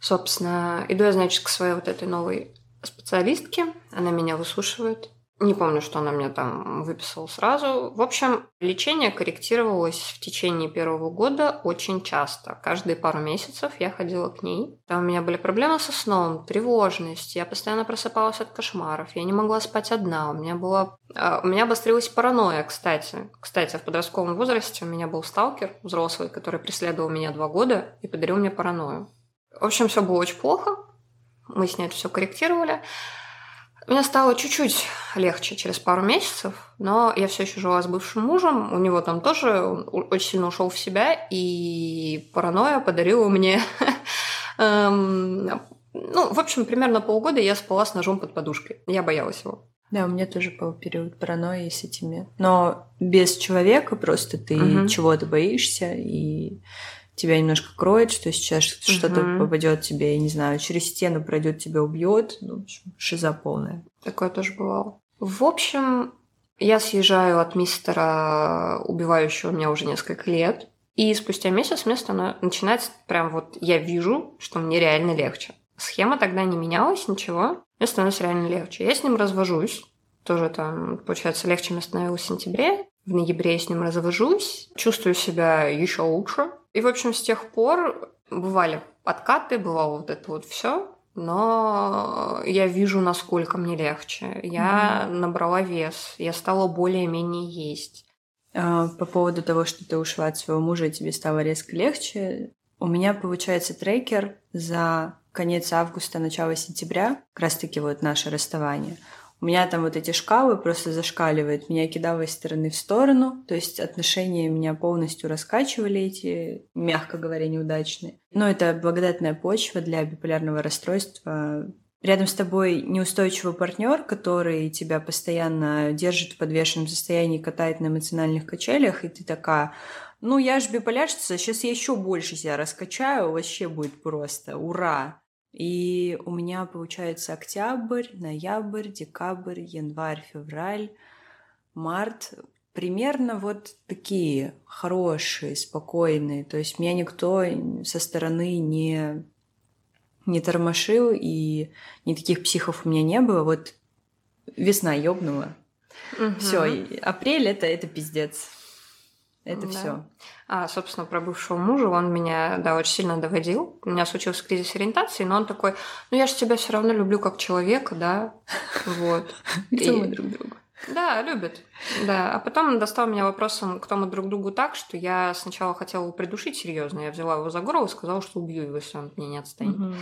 Собственно, иду я, значит, к своей вот этой новой специалистке. Она меня выслушивает. Не помню, что она мне там выписала сразу. В общем, лечение корректировалось в течение первого года очень часто. Каждые пару месяцев я ходила к ней. Там у меня были проблемы со сном, тревожность. Я постоянно просыпалась от кошмаров. Я не могла спать одна. У меня была... А, у меня обострилась паранойя, кстати. Кстати, в подростковом возрасте у меня был сталкер взрослый, который преследовал меня два года и подарил мне паранойю. В общем, все было очень плохо. Мы с ней это все корректировали. Мне стало чуть-чуть легче через пару месяцев, но я все еще жила с бывшим мужем. У него там тоже он очень сильно ушел в себя, и паранойя подарила мне <laughs> эм, ну, в общем, примерно полгода я спала с ножом под подушкой. Я боялась его. Да, у меня тоже был период паранойи с этими. Но без человека просто ты угу. чего-то боишься, и тебя немножко кроет, что сейчас угу. что-то попадет тебе, я не знаю, через стену пройдет, тебя убьет. Ну, в общем, шиза полная. Такое тоже бывало. В общем, я съезжаю от мистера, убивающего меня уже несколько лет. И спустя месяц мне становится, начинается прям вот, я вижу, что мне реально легче. Схема тогда не менялась, ничего. Мне становится реально легче. Я с ним развожусь. Тоже там, получается, легче мне становилось в сентябре. В ноябре я с ним развожусь, чувствую себя еще лучше. И, в общем, с тех пор бывали подкаты, бывало вот это вот все но я вижу, насколько мне легче. Я mm набрала вес, я стала более-менее есть. А, по поводу того, что ты ушла от своего мужа, и тебе стало резко легче, у меня получается трекер за конец августа, начало сентября, как раз-таки вот наше расставание – у меня там вот эти шкалы просто зашкаливают, меня кидало из стороны в сторону, то есть отношения меня полностью раскачивали эти, мягко говоря, неудачные. Но это благодатная почва для биполярного расстройства. Рядом с тобой неустойчивый партнер, который тебя постоянно держит в подвешенном состоянии, катает на эмоциональных качелях, и ты такая, ну я же биполярщица, сейчас я еще больше себя раскачаю, вообще будет просто, ура! И у меня получается октябрь, ноябрь, декабрь, январь, февраль, март. Примерно вот такие хорошие, спокойные. То есть меня никто со стороны не, не тормошил, и ни таких психов у меня не было. Вот весна ёбнула. Угу. Все, апрель это, это пиздец. Это да. все. А, собственно, про бывшего мужа, он меня, да, очень сильно доводил. У меня случился кризис ориентации, но он такой, ну я же тебя все равно люблю как человека, да, вот. <laughs> Где мы друг друга? Да, любит. Да. А потом он достал меня вопросом, кто мы друг другу так, что я сначала хотела его придушить серьезно. Я взяла его за горло и сказала, что убью его, если он от меня не отстанет. Угу.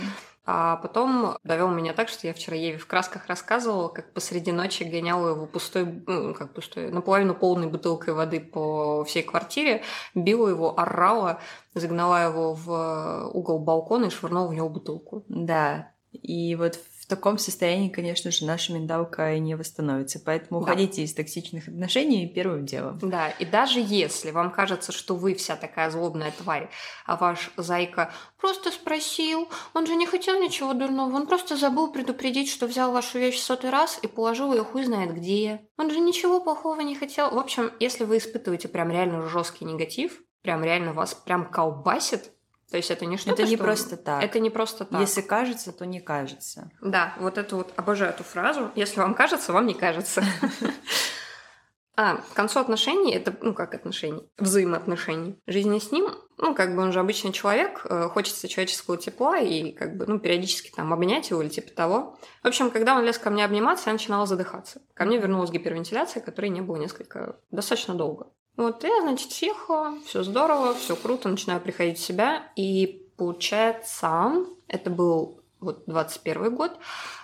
А потом довел меня так, что я вчера Еве в красках рассказывала, как посреди ночи гоняла его пустой, ну, как пустой, наполовину полной бутылкой воды по всей квартире, била его, орала, загнала его в угол балкона и швырнула в него бутылку. Да, и вот в таком состоянии, конечно же, наша менталка не восстановится. Поэтому да. уходите из токсичных отношений первым делом. Да, и даже если вам кажется, что вы вся такая злобная тварь, а ваш зайка просто спросил, он же не хотел ничего дурного, он просто забыл предупредить, что взял вашу вещь в сотый раз и положил ее хуй знает где. Он же ничего плохого не хотел. В общем, если вы испытываете прям реально жесткий негатив, прям реально вас прям колбасит, то есть это не что-то, Это не что... просто так. Это не просто так. Если кажется, то не кажется. Да, вот это вот, обожаю эту фразу. Если вам кажется, вам не кажется. <laughs> А, к концу отношений, это, ну, как отношений, взаимоотношений. Жизни с ним, ну, как бы он же обычный человек, э, хочется человеческого тепла и, как бы, ну, периодически там обнять его или типа того. В общем, когда он лез ко мне обниматься, я начинала задыхаться. Ко мне вернулась гипервентиляция, которой не было несколько, достаточно долго. Вот я, значит, съехала, все здорово, все круто, начинаю приходить в себя. И получается, это был вот 21 год,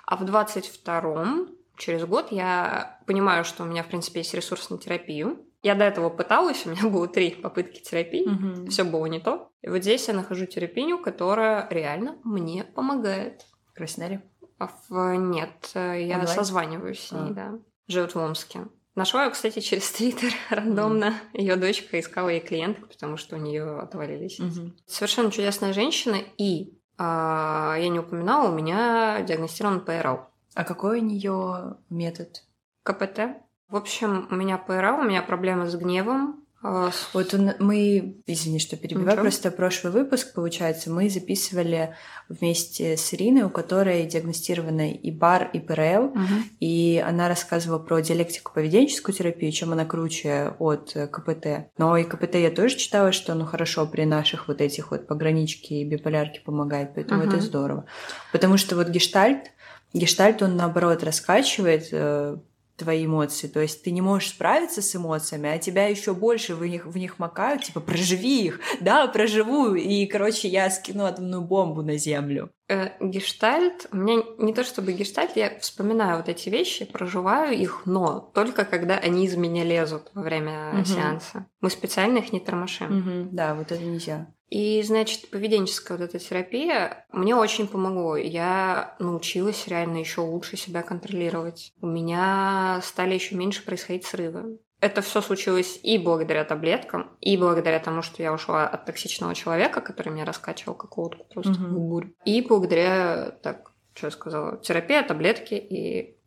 а в 22-м, через год, я понимаю, что у меня, в принципе, есть ресурс на терапию. Я до этого пыталась, <laughs> у меня было три попытки терапии, угу. все было не то. И вот здесь я нахожу терапию, которая реально мне помогает. Краснодаре? В... Нет, я Онлайн? созваниваюсь с ней, а. да. Живет в Омске. Нашла ее, кстати, через Твиттер <laughs> рандомно. Mm. Ее дочка искала ей клиенток, потому что у нее отвалились. Mm-hmm. Совершенно чудесная женщина. И а, я не упоминала, у меня диагностирован ПРЛ. А какой у нее метод? КПТ. В общем, у меня ПРЛ, у меня проблемы с гневом, а, вот он, мы, извини, что перебиваю, Ничего. просто прошлый выпуск, получается, мы записывали вместе с Ириной, у которой диагностированы и БАР, и ПРЛ, угу. и она рассказывала про диалектику поведенческую терапию, чем она круче от КПТ. Но и КПТ я тоже читала, что ну хорошо при наших вот этих вот пограничке и биполярке помогает, поэтому угу. это здорово. Потому что вот гештальт, гештальт он наоборот раскачивает э, твои эмоции. То есть ты не можешь справиться с эмоциями, а тебя еще больше в них, в них макают, типа, проживи их. Да, проживу. И, короче, я скину атомную бомбу на землю. Э, гештальт, у меня не то чтобы гештальт, я вспоминаю вот эти вещи, проживаю их, но только когда они из меня лезут во время угу. сеанса. Мы специально их не тормошим. Угу. Да, вот это нельзя. И, значит, поведенческая вот эта терапия мне очень помогло. Я научилась реально еще лучше себя контролировать. У меня стали еще меньше происходить срывы. Это все случилось и благодаря таблеткам, и благодаря тому, что я ушла от токсичного человека, который меня раскачивал как лодку просто угу. в бурь. И благодаря, так, что я сказала, терапия, таблетки и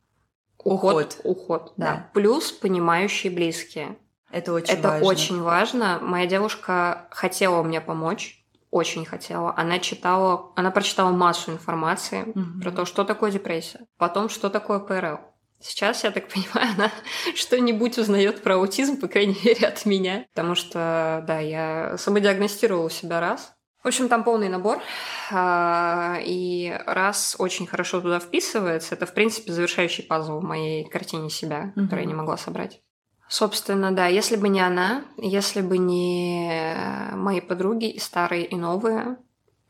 уход. Уход, уход да. да. Плюс понимающие близкие. Это очень Это важно. очень важно. Моя девушка хотела мне помочь, очень хотела. Она читала, она прочитала массу информации угу. про то, что такое депрессия, потом, что такое ПРЛ. Сейчас, я так <laughs> понимаю, она что-нибудь узнает про аутизм, по крайней мере, от меня. Потому что, да, я самодиагностировала себя раз. В общем, там полный набор. А, и раз очень хорошо туда вписывается, это, в принципе, завершающий пазл в моей картине себя, mm-hmm. которую я не могла собрать. Собственно, да, если бы не она, если бы не мои подруги, и старые, и новые,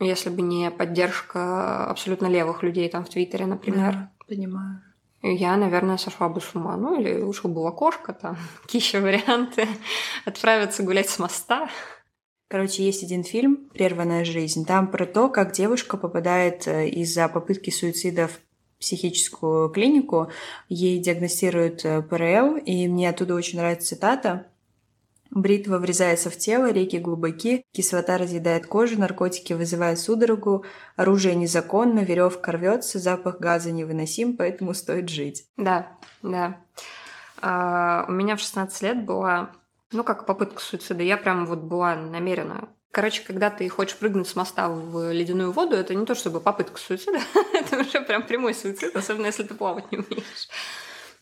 если бы не поддержка абсолютно левых людей там в Твиттере, например. Да, понимаю. Я, наверное, сошла бы с ума. Ну, или ушла бы в окошко, там, <laughs> какие варианты. <laughs> Отправиться гулять с моста. Короче, есть один фильм «Прерванная жизнь». Там про то, как девушка попадает э, из-за попытки суицида в психическую клинику. Ей диагностируют э, ПРЛ, и мне оттуда очень нравится цитата. Бритва врезается в тело, реки глубоки, кислота разъедает кожу, наркотики вызывают судорогу, оружие незаконно, веревка рвется, запах газа невыносим, поэтому стоит жить. Да, да. А, у меня в 16 лет была, ну, как попытка суицида. Я прям вот была намерена Короче, когда ты хочешь прыгнуть с моста в ледяную воду, это не то чтобы попытка суицида, <laughs> это уже прям прямой суицид, особенно если ты плавать не умеешь.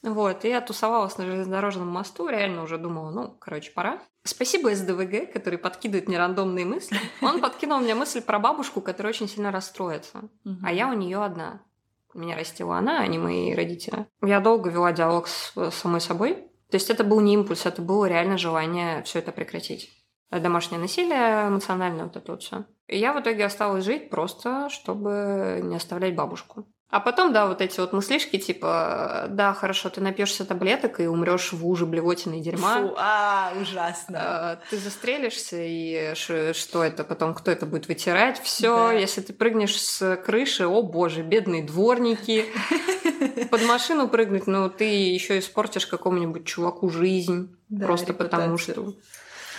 Вот, и я тусовалась на железнодорожном мосту, реально уже думала, ну, короче, пора. Спасибо СДВГ, который подкидывает мне рандомные мысли. Он подкинул мне мысль про бабушку, которая очень сильно расстроится. А я у нее одна. Меня растила она, а не мои родители. Я долго вела диалог с самой собой. То есть это был не импульс, это было реально желание все это прекратить. Домашнее насилие, эмоциональное вот это вот все. И я в итоге осталась жить просто, чтобы не оставлять бабушку. А потом, да, вот эти вот мыслишки, типа, да, хорошо, ты напьешься таблеток и умрешь в луже блевотины и дерьма. Фу, а, ужасно. А, ты застрелишься, и что это потом, кто это будет вытирать? Все, да. если ты прыгнешь с крыши, о боже, бедные дворники. <laughs> Под машину прыгнуть, но ты еще испортишь какому-нибудь чуваку жизнь. Да, просто потому что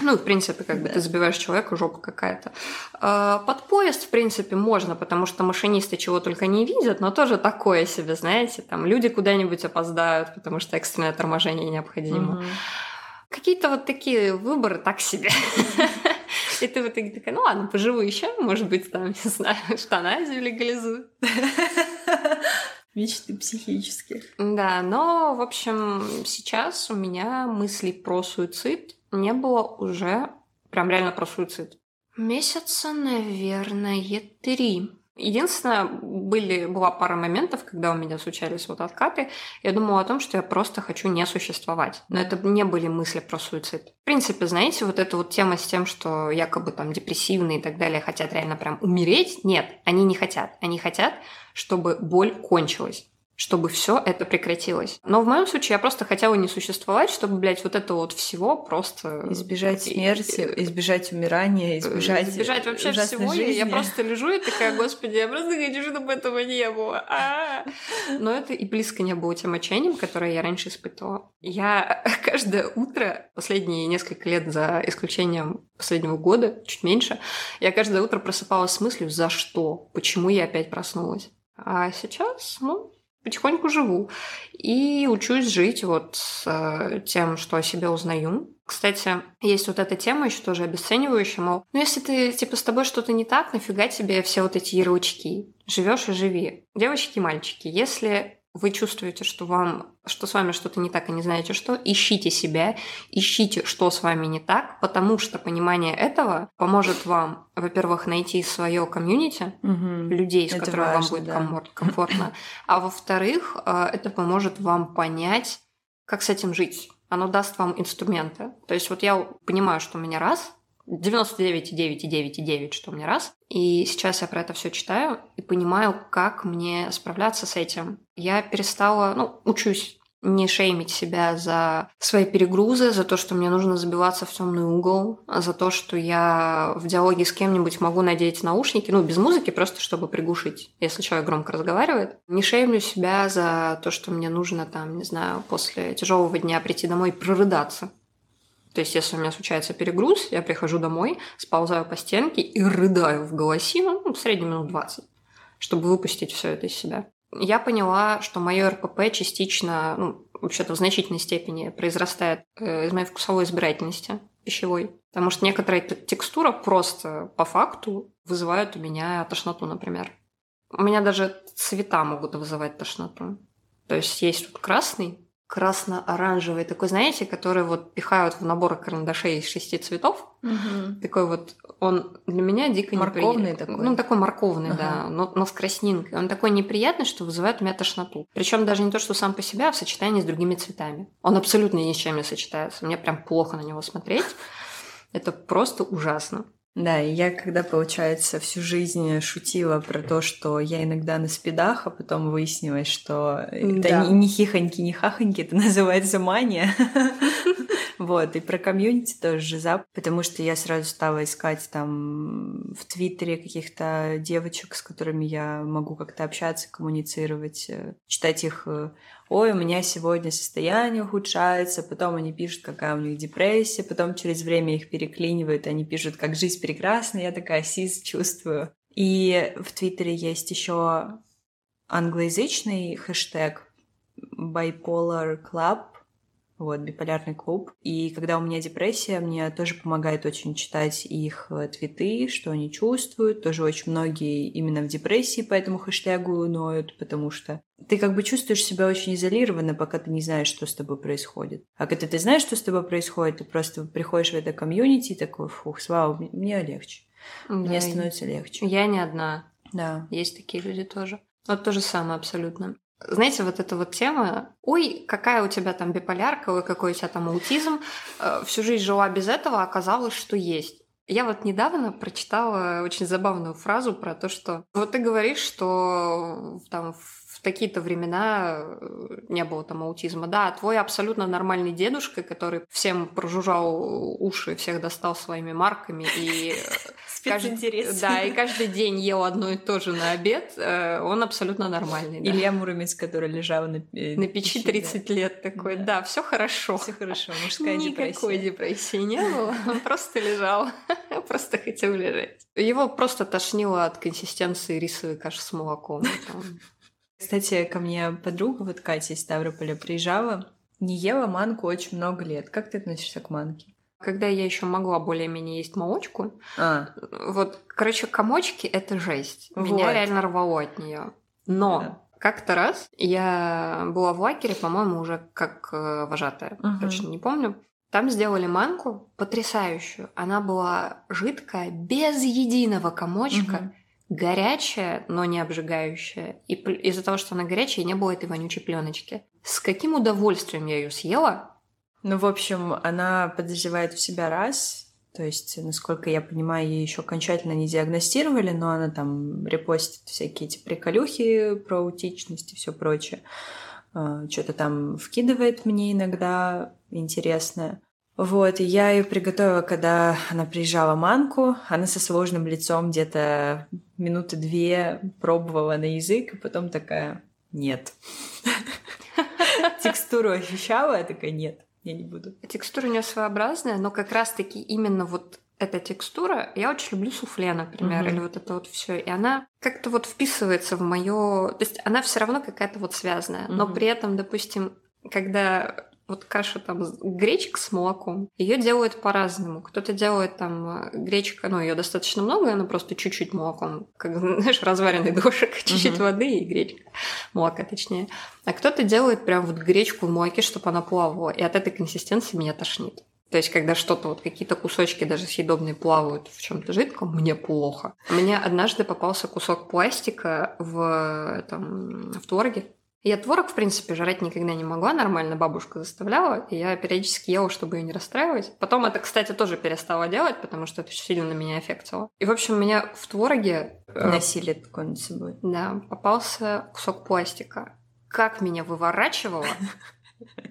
ну, в принципе, как бы да. ты забиваешь человека, жопа какая-то. А, под поезд, в принципе, можно, потому что машинисты чего только не видят, но тоже такое себе, знаете, там люди куда-нибудь опоздают, потому что экстренное торможение необходимо. Угу. Какие-то вот такие выборы так себе. И ты в итоге такая, ну ладно, поживу еще, может быть, там, не знаю, <laughs> штаназию легализую. Мечты психические. Да, но, в общем, сейчас у меня мысли про суицид не было уже прям реально про суицид. Месяца, наверное, три. Единственное, были, была пара моментов, когда у меня случались вот откаты. Я думала о том, что я просто хочу не существовать. Но это не были мысли про суицид. В принципе, знаете, вот эта вот тема с тем, что якобы там депрессивные и так далее хотят реально прям умереть. Нет, они не хотят. Они хотят, чтобы боль кончилась чтобы все это прекратилось. Но в моем случае я просто хотела не существовать, чтобы, блядь, вот это вот всего просто... Избежать смерти, избежать умирания, избежать Избежать вообще всего. Жизни. Я просто лежу и такая, господи, я просто хочу, чтобы этого не было. А-а-а. Но это и близко не было тем отчаянием, которое я раньше испытывала. Я <laughs> каждое утро, последние несколько лет за исключением последнего года, чуть меньше, я каждое утро просыпалась с мыслью, за что, почему я опять проснулась. А сейчас, ну, потихоньку живу. И учусь жить вот с э, тем, что о себе узнаю. Кстати, есть вот эта тема еще тоже обесценивающая, мол, ну если ты, типа, с тобой что-то не так, нафига тебе все вот эти ярлычки? Живешь и живи. Девочки и мальчики, если вы чувствуете, что вам, что с вами что-то не так и не знаете что, ищите себя, ищите, что с вами не так, потому что понимание этого поможет вам, во-первых, найти свое комьюнити, угу. людей, с это которыми важно, вам будет да. комфортно, а во-вторых, э, это поможет вам понять, как с этим жить. Оно даст вам инструменты. То есть вот я понимаю, что у меня раз, 99,9,9,9, что мне раз. И сейчас я про это все читаю и понимаю, как мне справляться с этим. Я перестала, ну, учусь не шеймить себя за свои перегрузы, за то, что мне нужно забиваться в темный угол, за то, что я в диалоге с кем-нибудь могу надеть наушники, ну, без музыки, просто чтобы приглушить, если человек громко разговаривает. Не шеймлю себя за то, что мне нужно там, не знаю, после тяжелого дня прийти домой и прорыдаться. То есть, если у меня случается перегруз, я прихожу домой, сползаю по стенке и рыдаю в голосину, ну, в среднем минут 20, чтобы выпустить все это из себя. Я поняла, что мое РПП частично, ну, вообще-то в значительной степени произрастает э, из моей вкусовой избирательности пищевой. Потому что некоторая текстура просто по факту вызывает у меня тошноту, например. У меня даже цвета могут вызывать тошноту. То есть есть тут красный, красно-оранжевый, такой, знаете, который вот пихают в набор карандашей из шести цветов. Угу. Такой вот, он для меня дико морковный неприятный. такой. Ну, такой морковный, ага. да, но, но с краснинкой. Он такой неприятный, что вызывает у меня тошноту. Причем даже не то, что сам по себе, а в сочетании с другими цветами. Он абсолютно ни с чем не сочетается. Мне прям плохо на него смотреть. Это просто ужасно. Да, и я когда, получается, всю жизнь шутила про то, что я иногда на спидах, а потом выяснилось, что да. это не, не хихоньки, не хахоньки, это <laughs> называется мания. Вот, и про комьюнити тоже жиза, потому что я сразу стала искать там в Твиттере каких-то девочек, с которыми я могу как-то общаться, коммуницировать, э, читать их э, ой, у меня сегодня состояние ухудшается, потом они пишут, какая у них депрессия, потом через время их переклинивают, они пишут, как жизнь прекрасна, я такая сис чувствую. И в Твиттере есть еще англоязычный хэштег Bipolar Club, вот, биполярный клуб. И когда у меня депрессия, мне тоже помогает очень читать их э, твиты, что они чувствуют. Тоже очень многие именно в депрессии по этому хэштегу ноют, потому что ты как бы чувствуешь себя очень изолированно, пока ты не знаешь, что с тобой происходит. А когда ты знаешь, что с тобой происходит, ты просто приходишь в это комьюнити и такой, фух, слава, мне легче. Да, мне становится легче. Я не одна. Да. Есть такие люди тоже. Вот то же самое абсолютно. Знаете, вот эта вот тема, ой, какая у тебя там биполярка, ой, какой у тебя там аутизм, э, всю жизнь жила без этого, оказалось, что есть. Я вот недавно прочитала очень забавную фразу про то, что вот ты говоришь, что там в такие-то времена э, не было там аутизма. Да, твой абсолютно нормальный дедушка, который всем прожужжал уши, всех достал своими марками и э, <laughs> Специнтерес. Да, и <laughs> каждый день ел одно и то же на обед, э, он абсолютно нормальный. Да. Илья Муромец, который лежал на, на печи 30 да. лет, такой, да, да все хорошо. Все хорошо, мужская <laughs> Никакой депрессия. Никакой депрессии не было, он просто лежал, просто хотел лежать. Его просто тошнило от консистенции рисовой каши с молоком. Кстати, ко мне подруга, вот Катя из Ставрополя, приезжала, не ела манку очень много лет. Как ты относишься к манке? Когда я еще могла более-менее есть молочку, а. вот, короче, комочки это жесть. Вот. Меня реально рвало от нее. Но да. как-то раз я была в лагере, по-моему, уже как э, вожатая, угу. точно не помню. Там сделали манку потрясающую. Она была жидкая, без единого комочка. Угу горячая, но не обжигающая. И из-за того, что она горячая, не было этой вонючей пленочки. С каким удовольствием я ее съела? Ну, в общем, она подозревает в себя раз, то есть, насколько я понимаю, ей еще окончательно не диагностировали, но она там репостит всякие эти приколюхи про аутичность и все прочее. А, Что-то там вкидывает мне иногда интересное. Вот, и я ее приготовила, когда она приезжала манку. Она со сложным лицом где-то минуты две пробовала на язык, и потом такая «нет». Текстуру ощущала, я такая «нет» я не буду. Текстура у нее своеобразная, но как раз-таки именно вот эта текстура, я очень люблю суфле, например, угу. или вот это вот все, и она как-то вот вписывается в мое, то есть она все равно какая-то вот связанная, угу. но при этом, допустим, когда вот каша там гречка с молоком, ее делают по-разному. Кто-то делает там э, гречка, ну, ее достаточно много, она просто чуть-чуть молоком, как, <laughs> знаешь, разваренный дошек, чуть-чуть uh-huh. воды и гречка, молока точнее. А кто-то делает прям вот гречку в молоке, чтобы она плавала, и от этой консистенции меня тошнит. То есть, когда что-то, вот какие-то кусочки даже съедобные плавают в чем-то жидком, мне плохо. Мне однажды попался кусок пластика в, этом, в творге, я творог, в принципе, жрать никогда не могла нормально, бабушка заставляла, и я периодически ела, чтобы ее не расстраивать. Потом это, кстати, тоже перестала делать, потому что это сильно на меня эффектило. И, в общем, меня в твороге... Э, Насилие такое над собой. Да, попался кусок пластика. Как меня выворачивало.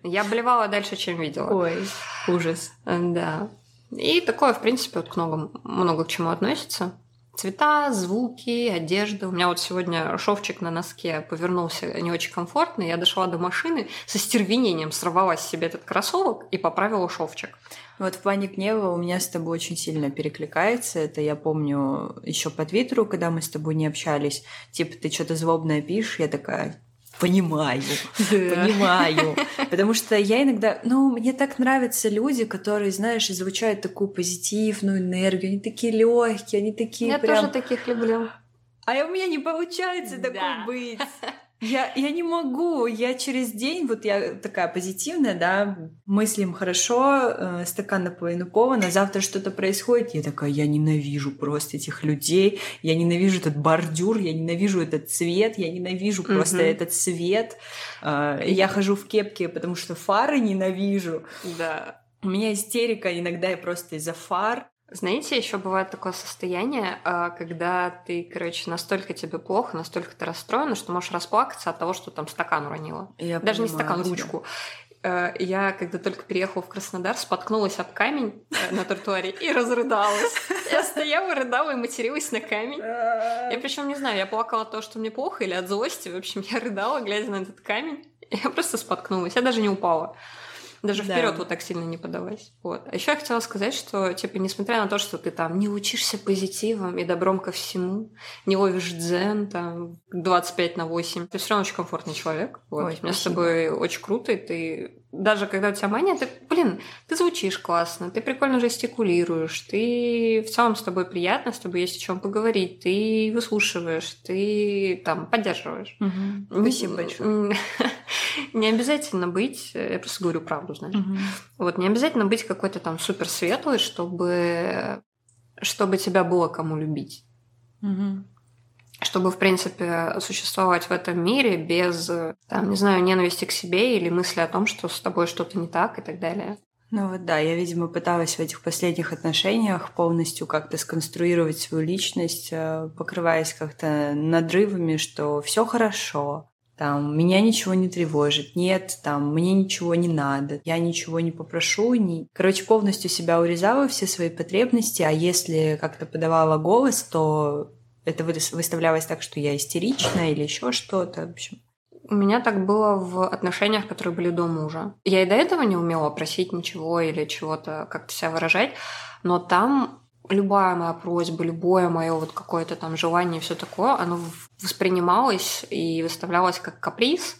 Я блевала дальше, чем видела. Ой, ужас. Да. И такое, в принципе, вот к много, много к чему относится. Цвета, звуки, одежда. У меня вот сегодня шовчик на носке повернулся не очень комфортно. Я дошла до машины, со стервенением сорвала с себе этот кроссовок и поправила шовчик. Вот в плане гнева у меня с тобой очень сильно перекликается. Это я помню еще по Твиттеру, когда мы с тобой не общались. Типа, ты что-то злобное пишешь, я такая, понимаю, понимаю. <laughs> Потому что я иногда, ну, мне так нравятся люди, которые, знаешь, излучают такую позитивную энергию, они такие легкие, они такие Я прям... тоже таких люблю. А у меня не получается да. такой быть. <laughs> Я, я не могу, я через день, вот я такая позитивная, да, мыслим хорошо, э, стакан наполовину полон, а завтра что-то происходит, я такая, я ненавижу просто этих людей, я ненавижу этот бордюр, я ненавижу этот цвет, я ненавижу mm-hmm. просто этот свет, э, я хожу в кепке, потому что фары ненавижу. Да. У меня истерика иногда и просто из-за фар. Знаете, еще бывает такое состояние, а, когда ты, короче, настолько тебе плохо, настолько ты расстроена, что можешь расплакаться от того, что там стакан уронила. Я Даже не стакан, тебя. ручку. Э, я, когда только переехала в Краснодар, споткнулась об камень э, на тротуаре и разрыдалась. Я стояла, рыдала и материлась на камень. Я <laughs> причем не знаю, я плакала от того, что мне плохо, или от злости. В общем, я рыдала, глядя на этот камень. Я просто споткнулась. Я даже не упала. Даже Да. вперед вот так сильно не подалась. Вот. А еще я хотела сказать, что, типа, несмотря на то, что ты там не учишься позитивом и добром ко всему, не ловишь дзен, там, 25 на 8, ты все равно очень комфортный человек. Вот. Ой, У меня с спасибо. тобой очень круто, и ты даже когда у тебя мания, ты, блин, ты звучишь классно, ты прикольно жестикулируешь, ты в целом с тобой приятно, с тобой есть о чем поговорить, ты выслушиваешь, ты там поддерживаешь. Мгм. Спасибо большое. <laughs> Не обязательно быть, я просто говорю правду, знаешь. Мгм. Вот не обязательно быть какой-то там супер светлой, чтобы, чтобы тебя было кому любить. Мгм. Чтобы, в принципе, существовать в этом мире без, там, не знаю, ненависти к себе или мысли о том, что с тобой что-то не так и так далее. Ну вот да, я, видимо, пыталась в этих последних отношениях полностью как-то сконструировать свою личность, э, покрываясь как-то надрывами, что все хорошо, там, меня ничего не тревожит, нет, там, мне ничего не надо, я ничего не попрошу, не... Короче, полностью себя урезала, все свои потребности, а если как-то подавала голос, то это вы- выставлялось так, что я истерична или еще что-то, в общем. У меня так было в отношениях, которые были до мужа. Я и до этого не умела просить ничего или чего-то как-то себя выражать, но там любая моя просьба, любое мое вот какое-то там желание, все такое, оно воспринималось и выставлялось как каприз,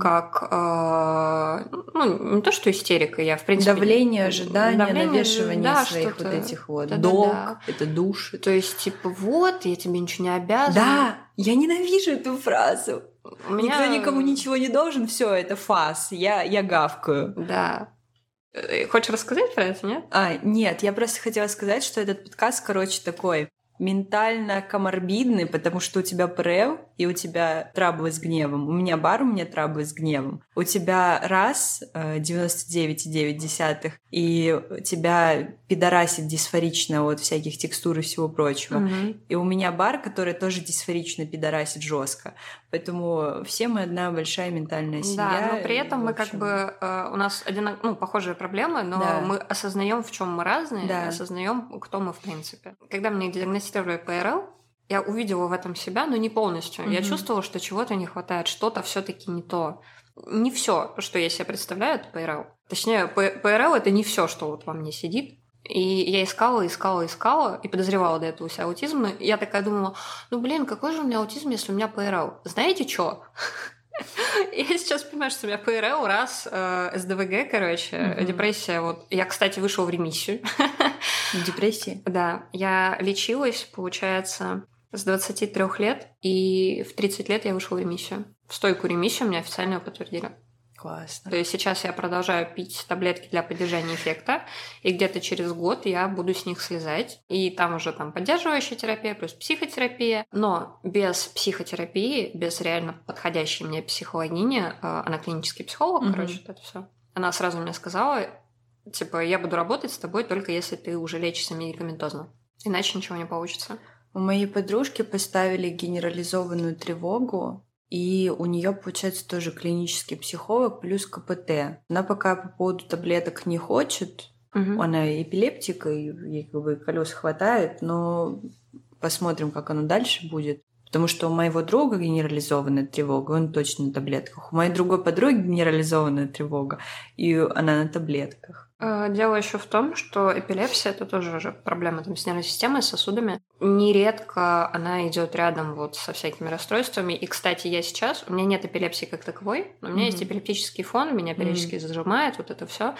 как э, ну не то что истерика, я в принципе Давление, ожидание, давление, навешивание да, своих вот этих вот Да-да-да. долг, это душ. То есть типа вот я тебе ничего не обязан. Да, я ненавижу эту фразу. у меня Никто никому ничего не должен, все, это фас, я, я гавкаю. Да. Э, Хочешь рассказать про это, нет? А, нет, я просто хотела сказать, что этот подкаст, короче, такой ментально коморбидный, потому что у тебя ПРЛ и у тебя траблы с гневом. У меня бар, у меня траблы с гневом. У тебя раз э, 99,9, и тебя пидорасит дисфорично от всяких текстур и всего прочего. Мгм. И у меня бар, который тоже дисфорично пидорасит жестко. Поэтому все мы одна большая ментальная семья. Да, но при этом мы как общем, бы э, у нас одинак... ну, похожие проблемы, но Да. мы осознаем, в чем мы разные, Да. осознаем, кто мы в принципе. Когда мне диагностировали ПРЛ, я увидела в этом себя, но не полностью. Я Мгм. чувствовала, что чего-то не хватает, что-то все-таки не то. Не все, что я себе представляю, это ПРЛ. Точнее, ПРЛ это не все, что вот во мне сидит. И я искала, искала, искала и подозревала до этого у себя аутизм. Но я такая думала, ну блин, какой же у меня аутизм, если у меня ПРЛ? Знаете что? <laughs> Я сейчас понимаю, что у меня ПРЛ, раз, э, СДВГ, короче, Мгм. депрессия. Вот. Я, кстати, вышла в ремиссию. В депрессии. <laughs> Да, я лечилась, получается, с 23 лет, и в 30 лет я вышла в ремиссию. В стойкую ремиссию мне официально подтвердили. Классно. То есть сейчас я продолжаю пить таблетки для поддержания эффекта, и где-то через год я буду с них слезать. И там уже там поддерживающая терапия плюс психотерапия. Но без психотерапии, без реально подходящей мне психологини, э, она клинический психолог, Мгм. короче, вот это все. Она сразу мне сказала, типа, я буду работать с тобой только если ты уже лечишься медикаментозно. Иначе ничего не получится. У моей подружки поставили генерализованную тревогу, и у нее, получается, тоже клинический психолог плюс КПТ. Она пока по поводу таблеток не хочет, Мгм. она эпилептик, и ей как бы колес хватает, но посмотрим, как оно дальше будет. Потому что у моего друга генерализованная тревога, он точно на таблетках. У моей другой подруги генерализованная тревога, и она на таблетках. Э, Дело еще в том, что эпилепсия это тоже же проблема там, с нервной системой, с сосудами. Нередко она идет рядом вот со всякими расстройствами. И, кстати, я сейчас, у меня нет эпилепсии как таковой, но у меня Мгм. есть эпилептический фон, меня периодически зажимает, вот это все.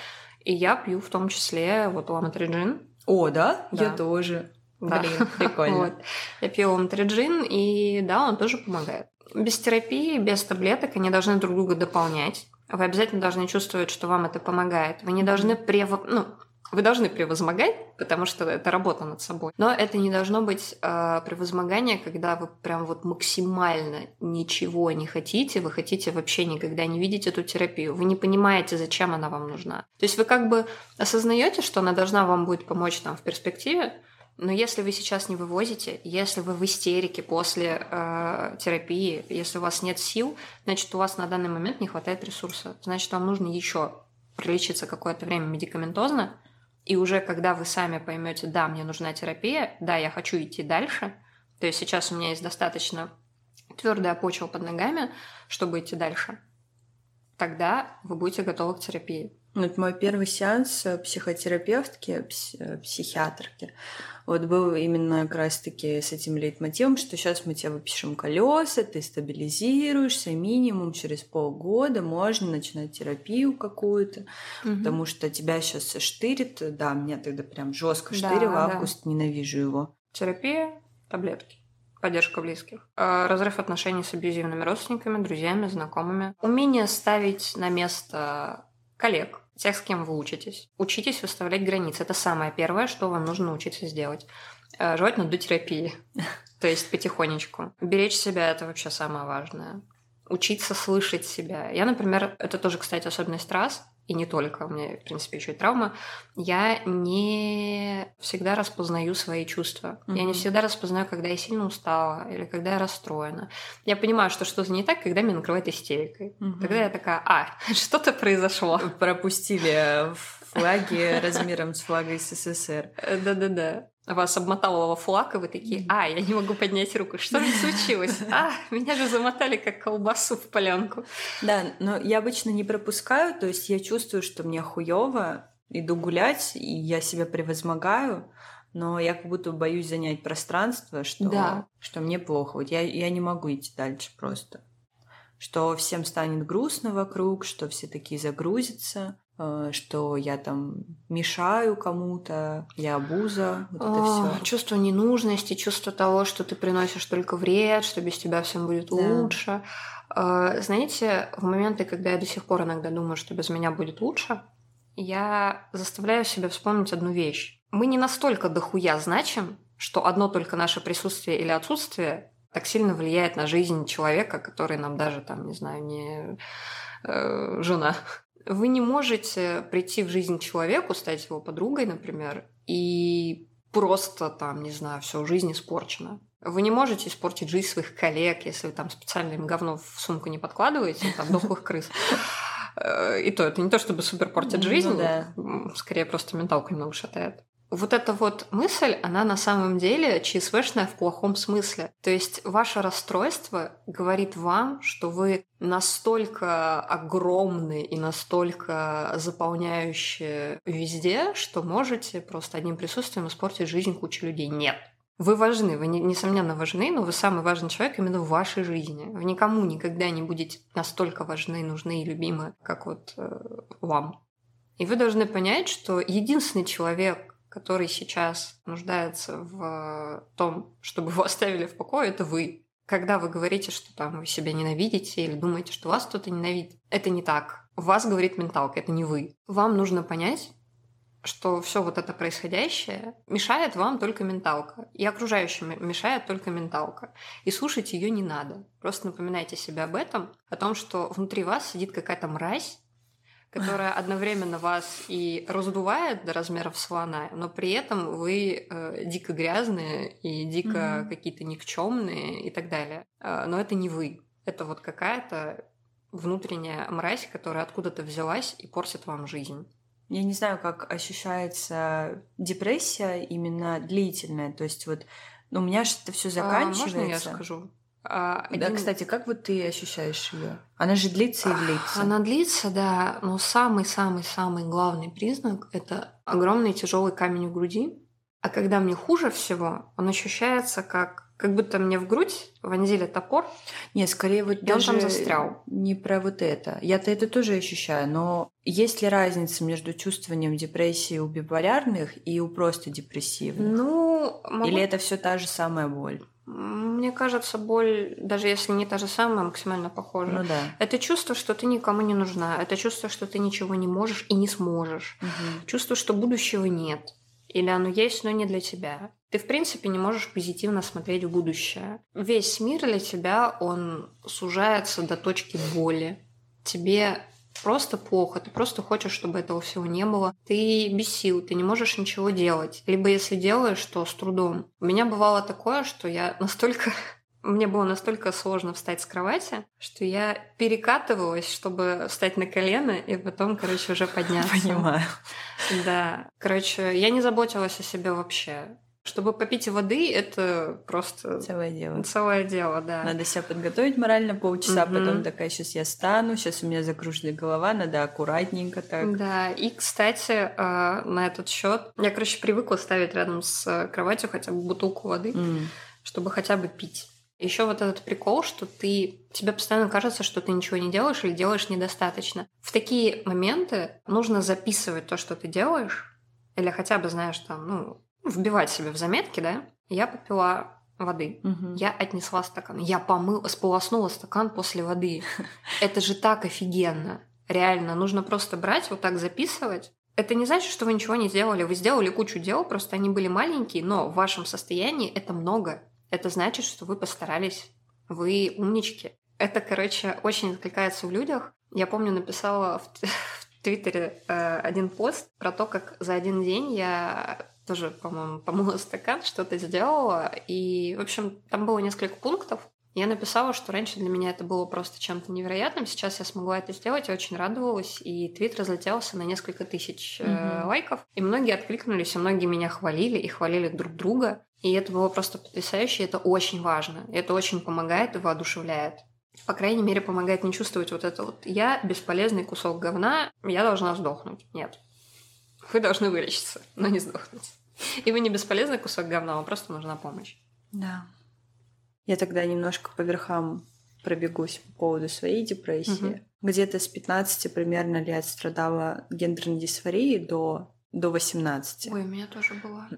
И я пью в том числе вот ламотриджин. О, да? Да. Я тоже. Да. Блин, <laughs> прикольно. Вот. Я пью омтриджин, и да, он тоже помогает. Без терапии, без таблеток они должны друг друга дополнять. Вы обязательно должны чувствовать, что вам это помогает. Вы не должны прево... ну, вы должны превозмогать, потому что это работа над собой. Но это не должно быть э, превозмогание, когда вы прям вот максимально ничего не хотите, вы хотите вообще никогда не видеть эту терапию. Вы не понимаете, зачем она вам нужна. То есть вы как бы осознаете, что она должна вам будет помочь там в перспективе, но если вы сейчас не вывозите, если вы в истерике после э, терапии, если у вас нет сил, значит, у вас на данный момент не хватает ресурса. Значит, вам нужно еще пролечиться какое-то время медикаментозно, и уже когда вы сами поймете, да, мне нужна терапия, да, я хочу идти дальше, то есть сейчас у меня есть достаточно твердая почва под ногами, чтобы идти дальше, тогда вы будете готовы к терапии. Вот мой первый сеанс э, психотерапевтки, э, психиатрки, вот был именно как раз-таки с этим лейтмотивом, что сейчас мы тебе выпишем колеса, ты стабилизируешься, минимум через полгода можно начинать терапию какую-то, угу. потому что тебя сейчас штырит, да, меня тогда прям жестко штырило, да, август, да. ненавижу его. Терапия, таблетки поддержка близких, э, разрыв отношений с абьюзивными родственниками, друзьями, знакомыми, умение ставить на место коллег, тех, с кем вы учитесь. Учитесь выставлять границы. Это самое первое, что вам нужно научиться сделать. Э, желательно до терапии. <laughs> То есть потихонечку. Беречь себя – это вообще самое важное. Учиться слышать себя. Я, например, это тоже, кстати, особенность раз, и не только, у меня, в принципе, еще и травма, я не всегда распознаю свои чувства. Mm-hmm. Я не всегда распознаю, когда я сильно устала или когда я расстроена. Я понимаю, что что-то не так, когда меня накрывает истерикой. Mm-hmm. Тогда я такая, а, <laughs> что-то произошло. Пропустили флаги размером с флагой СССР. Да-да-да вас обмотал во флаг, и вы такие, а, я не могу поднять руку, что же случилось? <laughs> А, меня же замотали как колбасу в полянку. Да, но я обычно не пропускаю, то есть я чувствую, что мне хуево, иду гулять, и я себя превозмогаю, но я как будто боюсь занять пространство, что, да. что мне плохо. Вот я, я не могу идти дальше просто. Что всем станет грустно вокруг, что все такие загрузятся. Э, что я там мешаю кому-то, я обуза, вот это все. Чувство ненужности, чувство того, что ты приносишь только вред, что без тебя всем будет да. лучше. Э, знаете, в моменты, когда я до сих пор иногда думаю, что без меня будет лучше, я заставляю себя вспомнить одну вещь. Мы не настолько дохуя значим, что одно только наше присутствие или отсутствие так сильно влияет на жизнь человека, который нам даже там, не знаю, не э, жена. Вы не можете прийти в жизнь человеку, стать его подругой, например, и просто там, не знаю, все, жизнь испорчена. Вы не можете испортить жизнь своих коллег, если вы там специально им говно в сумку не подкладываете, там, дохлых крыс. Э, и то, это не то, чтобы супер портит ну жизнь, скорее просто менталку немного шатает вот эта вот мысль, она на самом деле ЧСВшная в плохом смысле. То есть ваше расстройство говорит вам, что вы настолько огромны и настолько заполняющие везде, что можете просто одним присутствием испортить жизнь кучи людей. Нет. Вы важны, вы, несомненно, важны, но вы самый важный человек именно в вашей жизни. Вы никому никогда не будете настолько важны, нужны и любимы, как вот э, вам. И вы должны понять, что единственный человек, который сейчас нуждается в том, чтобы его <laughs> оставили в покое, это вы. Когда вы говорите, что там вы себя ненавидите или думаете, что вас кто-то ненавидит, это не так. Вас говорит менталка, это не вы. Вам нужно понять, что все вот это происходящее мешает вам только менталка. И окружающим мешает только менталка. И слушать ее не надо. Просто напоминайте себе об этом, о том, что внутри вас сидит какая-то мразь, которая одновременно вас и раздувает до размеров слона, но при этом вы э, дико грязные и дико mm-hmm. какие-то никчемные и так далее. Э, но это не вы. Это вот какая-то внутренняя мразь, которая откуда-то взялась и портит вам жизнь. Я не знаю, как ощущается депрессия именно длительная. То есть вот ну, у меня же это все заканчивается. А, можно я скажу? А, один... Да, кстати, как вот ты ощущаешь ее? Она же длится и длится. Она длится, да, но самый-самый-самый главный признак это огромный тяжелый камень в груди. А когда мне хуже всего, он ощущается как как будто мне в грудь вонзили топор. Не, скорее вот и даже он там застрял. не про вот это. Я-то это тоже ощущаю, но есть ли разница между чувствованием депрессии у биполярных и у просто депрессивных? Ну, могу... Или это все та же самая боль? Мне кажется, боль, даже если не та же самая, максимально похожа. Ну да. Это чувство, что ты никому не нужна. Это чувство, что ты ничего не можешь и не сможешь. Мгм. Чувство, что будущего нет. Или оно есть, но не для тебя. Ты, в принципе, не можешь позитивно смотреть в будущее. Весь мир для тебя, он сужается до точки боли. Тебе просто плохо, ты просто хочешь, чтобы этого всего не было. Ты без сил, ты не можешь ничего делать. Либо если делаешь, то с трудом. У меня бывало такое, что я <laughs> настолько... Мне было настолько сложно встать с кровати, что я перекатывалась, чтобы встать на колено и потом, короче, уже подняться. <laughs> Понимаю. Да. Короче, я не заботилась о себе вообще. Чтобы попить воды, это просто Целое дело. целое дело, да. Надо себя подготовить морально полчаса, Мгм. потом такая, сейчас я стану, сейчас у меня закруженная голова, надо аккуратненько так. Да, и, кстати, э, на этот счет я, короче, привыкла ставить рядом с э, кроватью хотя бы бутылку воды, М. чтобы хотя бы пить. Еще вот этот прикол, что ты тебе постоянно кажется, что ты ничего не делаешь или делаешь недостаточно. В такие моменты нужно записывать то, что ты делаешь, или хотя бы, знаешь, там, ну, вбивать себе в заметки, да. Я попила воды. Мгм. Я отнесла стакан. Я помыла, сполоснула стакан после воды. <laughs> Это же так офигенно. Реально, нужно просто брать, вот так записывать. Это не значит, что вы ничего не сделали. Вы сделали кучу дел, просто они были маленькие, но в вашем состоянии это много. Это значит, что вы постарались. Вы умнички. Это, короче, очень откликается в людях. Я помню, написала в <laughs> Твиттере э, один пост про то, как за один день я тоже, по-моему, помыла стакан, что-то сделала. И, в общем, там было несколько пунктов. Я написала, что раньше для меня это было просто чем-то невероятным. Сейчас я смогла это сделать, я очень радовалась. И твит разлетелся на несколько тысяч э, Мгм. лайков. И многие откликнулись, и многие меня хвалили и хвалили друг друга. И это было просто потрясающе, и это очень важно. И это очень помогает и воодушевляет. По крайней мере, помогает не чувствовать вот это вот «я бесполезный кусок говна, я должна сдохнуть». Нет. Вы должны вылечиться, но не сдохнуть. И вы не бесполезный кусок говна, вам просто нужна помощь. Да. Я тогда немножко по верхам пробегусь по поводу своей депрессии. Мгм. Где-то с 15 примерно лет страдала гендерной дисфорией до, до 18. Ой, у меня тоже была.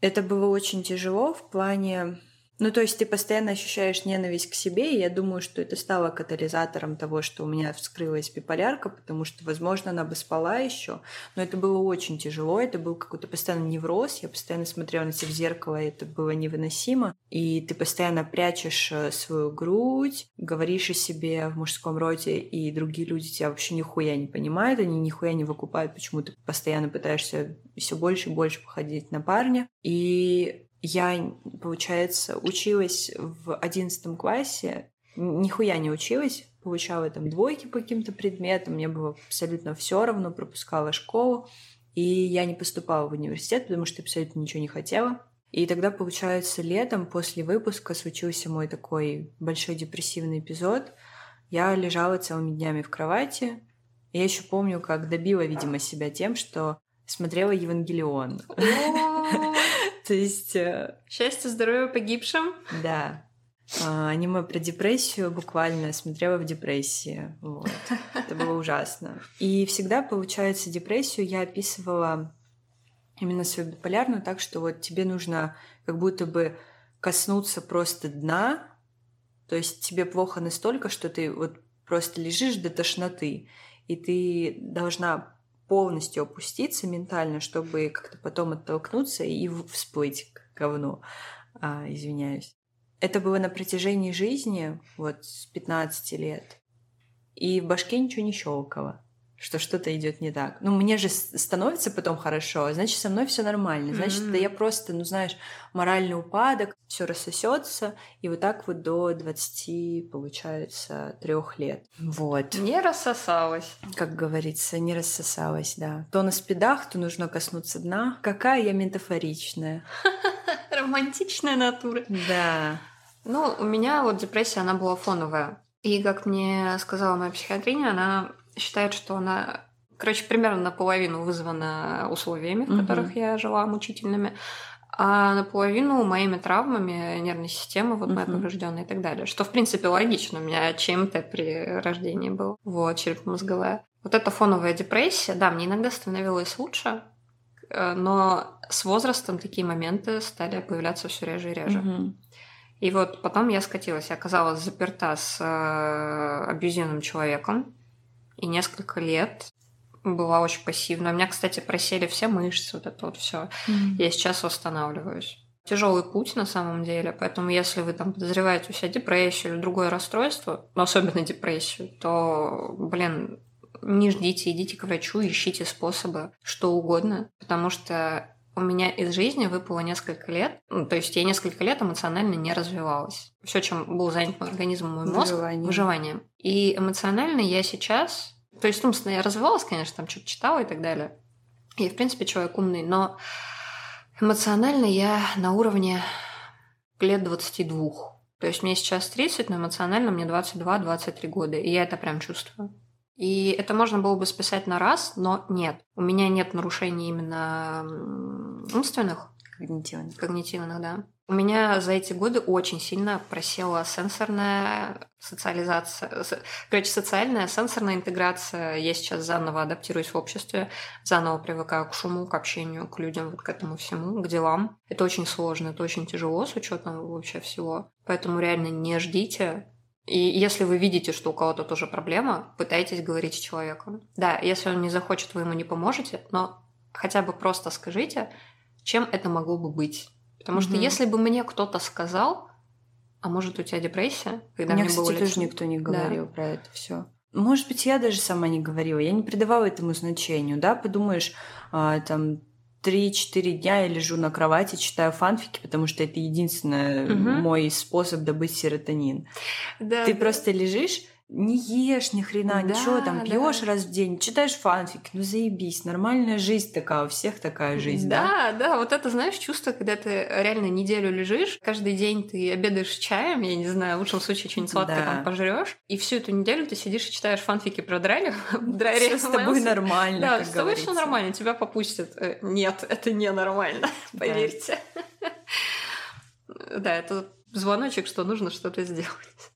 Это было очень тяжело в плане... Ну, то есть ты постоянно ощущаешь ненависть к себе, и я думаю, что это стало катализатором того, что у меня вскрылась биполярка, потому что, возможно, она бы спала еще, но это было очень тяжело, это был какой-то постоянный невроз, я постоянно смотрела на себя в зеркало, и это было невыносимо, и ты постоянно прячешь э, свою грудь, говоришь о себе в мужском роде, и другие люди тебя вообще нихуя не понимают, они нихуя не выкупают, почему ты постоянно пытаешься все больше и больше походить на парня, и я, получается, училась в одиннадцатом классе, нихуя не училась, получала там двойки по каким-то предметам, мне было абсолютно все равно, пропускала школу, и я не поступала в университет, потому что абсолютно ничего не хотела. И тогда, получается, летом после выпуска случился мой такой большой депрессивный эпизод. Я лежала целыми днями в кровати. Я еще помню, как добила, видимо, себя тем, что смотрела Евангелион. То есть, э, Счастье, здоровье погибшим. да, а, аниме про депрессию буквально смотрела в депрессии. Вот. Это было ужасно. И всегда, получается, депрессию я описывала именно свою биполярную так, что вот тебе нужно как будто бы коснуться просто дна, то есть тебе плохо настолько, что ты вот просто лежишь до тошноты, и ты должна полностью опуститься ментально, чтобы как-то потом оттолкнуться и всплыть к говну. А, извиняюсь. Это было на протяжении жизни, вот с 15 лет. И в башке ничего не щелкало, что что-то идет не так. Ну, мне же становится потом хорошо, значит, со мной все нормально. Значит, М. это я просто, ну, знаешь, моральный упадок, все рассосется, и вот так вот до 20, получается, трех лет. Вот. Не рассосалась. Как говорится, не рассосалась, да. То на спидах, то нужно коснуться дна. Какая я метафоричная. <laughs> Романтичная натура. Да. Ну, у меня вот депрессия, она была фоновая. И, как мне сказала моя психиатриня, она считает, что она, короче, примерно наполовину вызвана условиями, в которых я жила, мучительными, а наполовину моими травмами нервной системы, вот моя поврежденная и так далее. Что, в принципе, логично. У меня ЧМТ при рождении был. Вот, черепно-мозговая. Вот эта фоновая депрессия, да, мне иногда становилось лучше, э, но с возрастом такие моменты стали появляться все реже и реже. Угу. И вот потом я скатилась, я оказалась заперта с э, абьюзивным человеком, и несколько лет была очень пассивна. У меня, кстати, просели все мышцы, вот это вот все. Mm-hmm. Я сейчас восстанавливаюсь. Тяжелый путь на самом деле, поэтому если вы там подозреваете у себя депрессию или другое расстройство, но особенно депрессию, то, блин, не ждите, идите к врачу, ищите способы, что угодно, потому что у меня из жизни выпало несколько лет, ну, то есть я несколько лет эмоционально не развивалась. Все, чем был занят мой организм, мой мозг, выживанием. выживанием. И эмоционально я сейчас, то есть умственно я развивалась, конечно, там что-то читала и так далее. И, в принципе, человек умный, но эмоционально я на уровне лет 22. То есть мне сейчас 30, но эмоционально мне 22-23 года, и я это прям чувствую. И это можно было бы списать на раз, но нет. У меня нет нарушений именно умственных. Когнитивных. Когнитивных, да. У меня за эти годы очень сильно просела сенсорная социализация, короче, социальная сенсорная интеграция. Я сейчас заново адаптируюсь в обществе, заново привыкаю к шуму, к общению, к людям, вот к этому всему, к делам. Это очень сложно, это очень тяжело с учетом вообще всего. Поэтому реально не ждите и если вы видите, что у кого-то тоже проблема, пытайтесь говорить с человеком. Да, если он не захочет, вы ему не поможете, но хотя бы просто скажите, чем это могло бы быть. Потому mm-hmm. что если бы мне кто-то сказал, а может у тебя депрессия, когда мне, мне кстати, было тоже никто не говорил да. про это все. Может быть, я даже сама не говорила, я не придавала этому значению, да, подумаешь, а, там 3-4 дня я лежу на кровати, читаю фанфики, потому что это единственный угу. мой способ добыть серотонин. Да, Ты да. просто лежишь не ешь ни хрена, да, ничего там, пьешь да. раз в день, читаешь фанфик, ну заебись, нормальная жизнь такая, у всех такая жизнь, да? Да, да, вот это, знаешь, чувство, когда ты реально неделю лежишь, каждый день ты обедаешь чаем, я не знаю, в лучшем случае что-нибудь сладкое да. там пожрешь, и всю эту неделю ты сидишь и читаешь фанфики про Драйли. <laughs> Все с тобой нормально, Да, с тобой все нормально, тебя попустят. Э, нет, это не нормально, <laughs> поверьте. <laughs> Да, это звоночек, что нужно что-то сделать.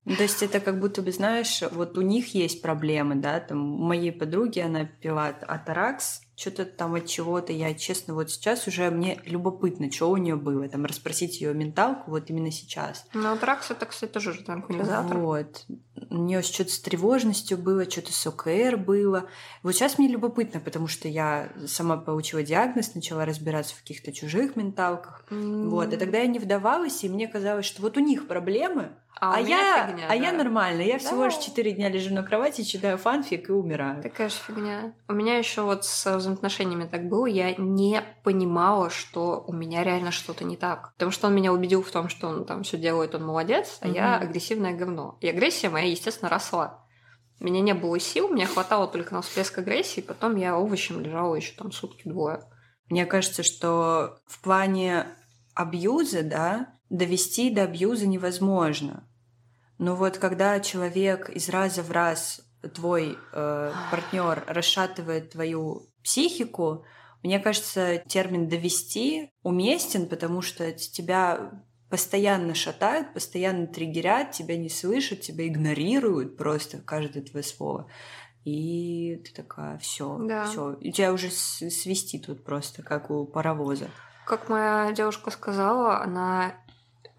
Ну, то есть это как будто бы, знаешь, вот у них есть проблемы, да, там у моей подруги, она пила атаракс, что-то там от чего-то. Я, честно, вот сейчас уже мне любопытно, что у нее было. Там расспросить ее менталку вот именно сейчас. Ну, атракс это, кстати, тоже же транквилизатор. Вот. У нее что-то с тревожностью было, что-то с ОКР было. Вот сейчас мне любопытно, потому что я сама получила диагноз, начала разбираться в каких-то чужих менталках. Mm. Вот. И тогда я не вдавалась, и мне казалось, что вот у них проблемы, а, а я, фигня, а да. я нормально. Я да. всего лишь четыре дня лежу на кровати, читаю фанфик и умираю. Такая же фигня. У меня еще вот с взаимоотношениями так было. Я не понимала, что у меня реально что-то не так. Потому что он меня убедил в том, что он там все делает, он молодец, а угу. я агрессивное говно. И агрессия моя, естественно, росла. У меня не было сил, мне хватало только на всплеск агрессии, потом я овощем лежала еще там сутки-двое. Мне кажется, что в плане абьюза, да, довести до абьюза невозможно. Но вот когда человек из раза в раз твой э, партнер расшатывает твою психику, мне кажется, термин довести уместен, потому что тебя постоянно шатают, постоянно триггерят, тебя не слышат, тебя игнорируют просто каждое твое слово. И ты такая, все, да. все. И тебя уже свести тут просто, как у паровоза. Как моя девушка сказала, она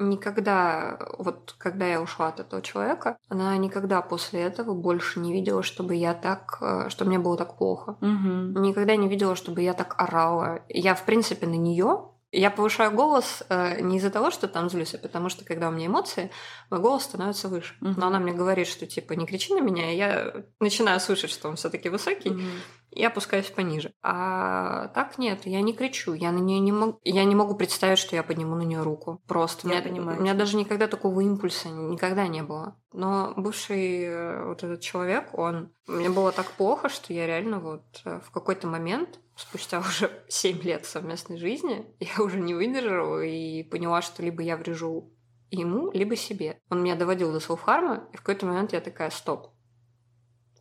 никогда, вот когда я ушла от этого человека, она никогда после этого больше не видела, чтобы я так, э, что мне было так плохо. Угу. Никогда не видела, чтобы я так орала. Я, в принципе, на нее я повышаю голос э, не из-за того, что там злюсь, а потому что, когда у меня эмоции, мой голос становится выше. Uh-huh. Но она мне говорит, что типа не кричи на меня, и я начинаю слышать, что он все-таки высокий, uh-huh. И опускаюсь пониже. А так нет, я не кричу, я на нее не могу, я не могу представить, что я подниму на нее руку. Просто. Я меня, понимаю. У меня даже никогда такого импульса никогда не было. Но бывший э, вот этот человек, он мне было так плохо, что я реально вот э, в какой-то момент спустя <laughs> уже 7 лет совместной жизни, я уже не выдержала и поняла, что либо я врежу ему, либо себе. Он меня доводил до селфхарма, и в какой-то момент я такая, стоп.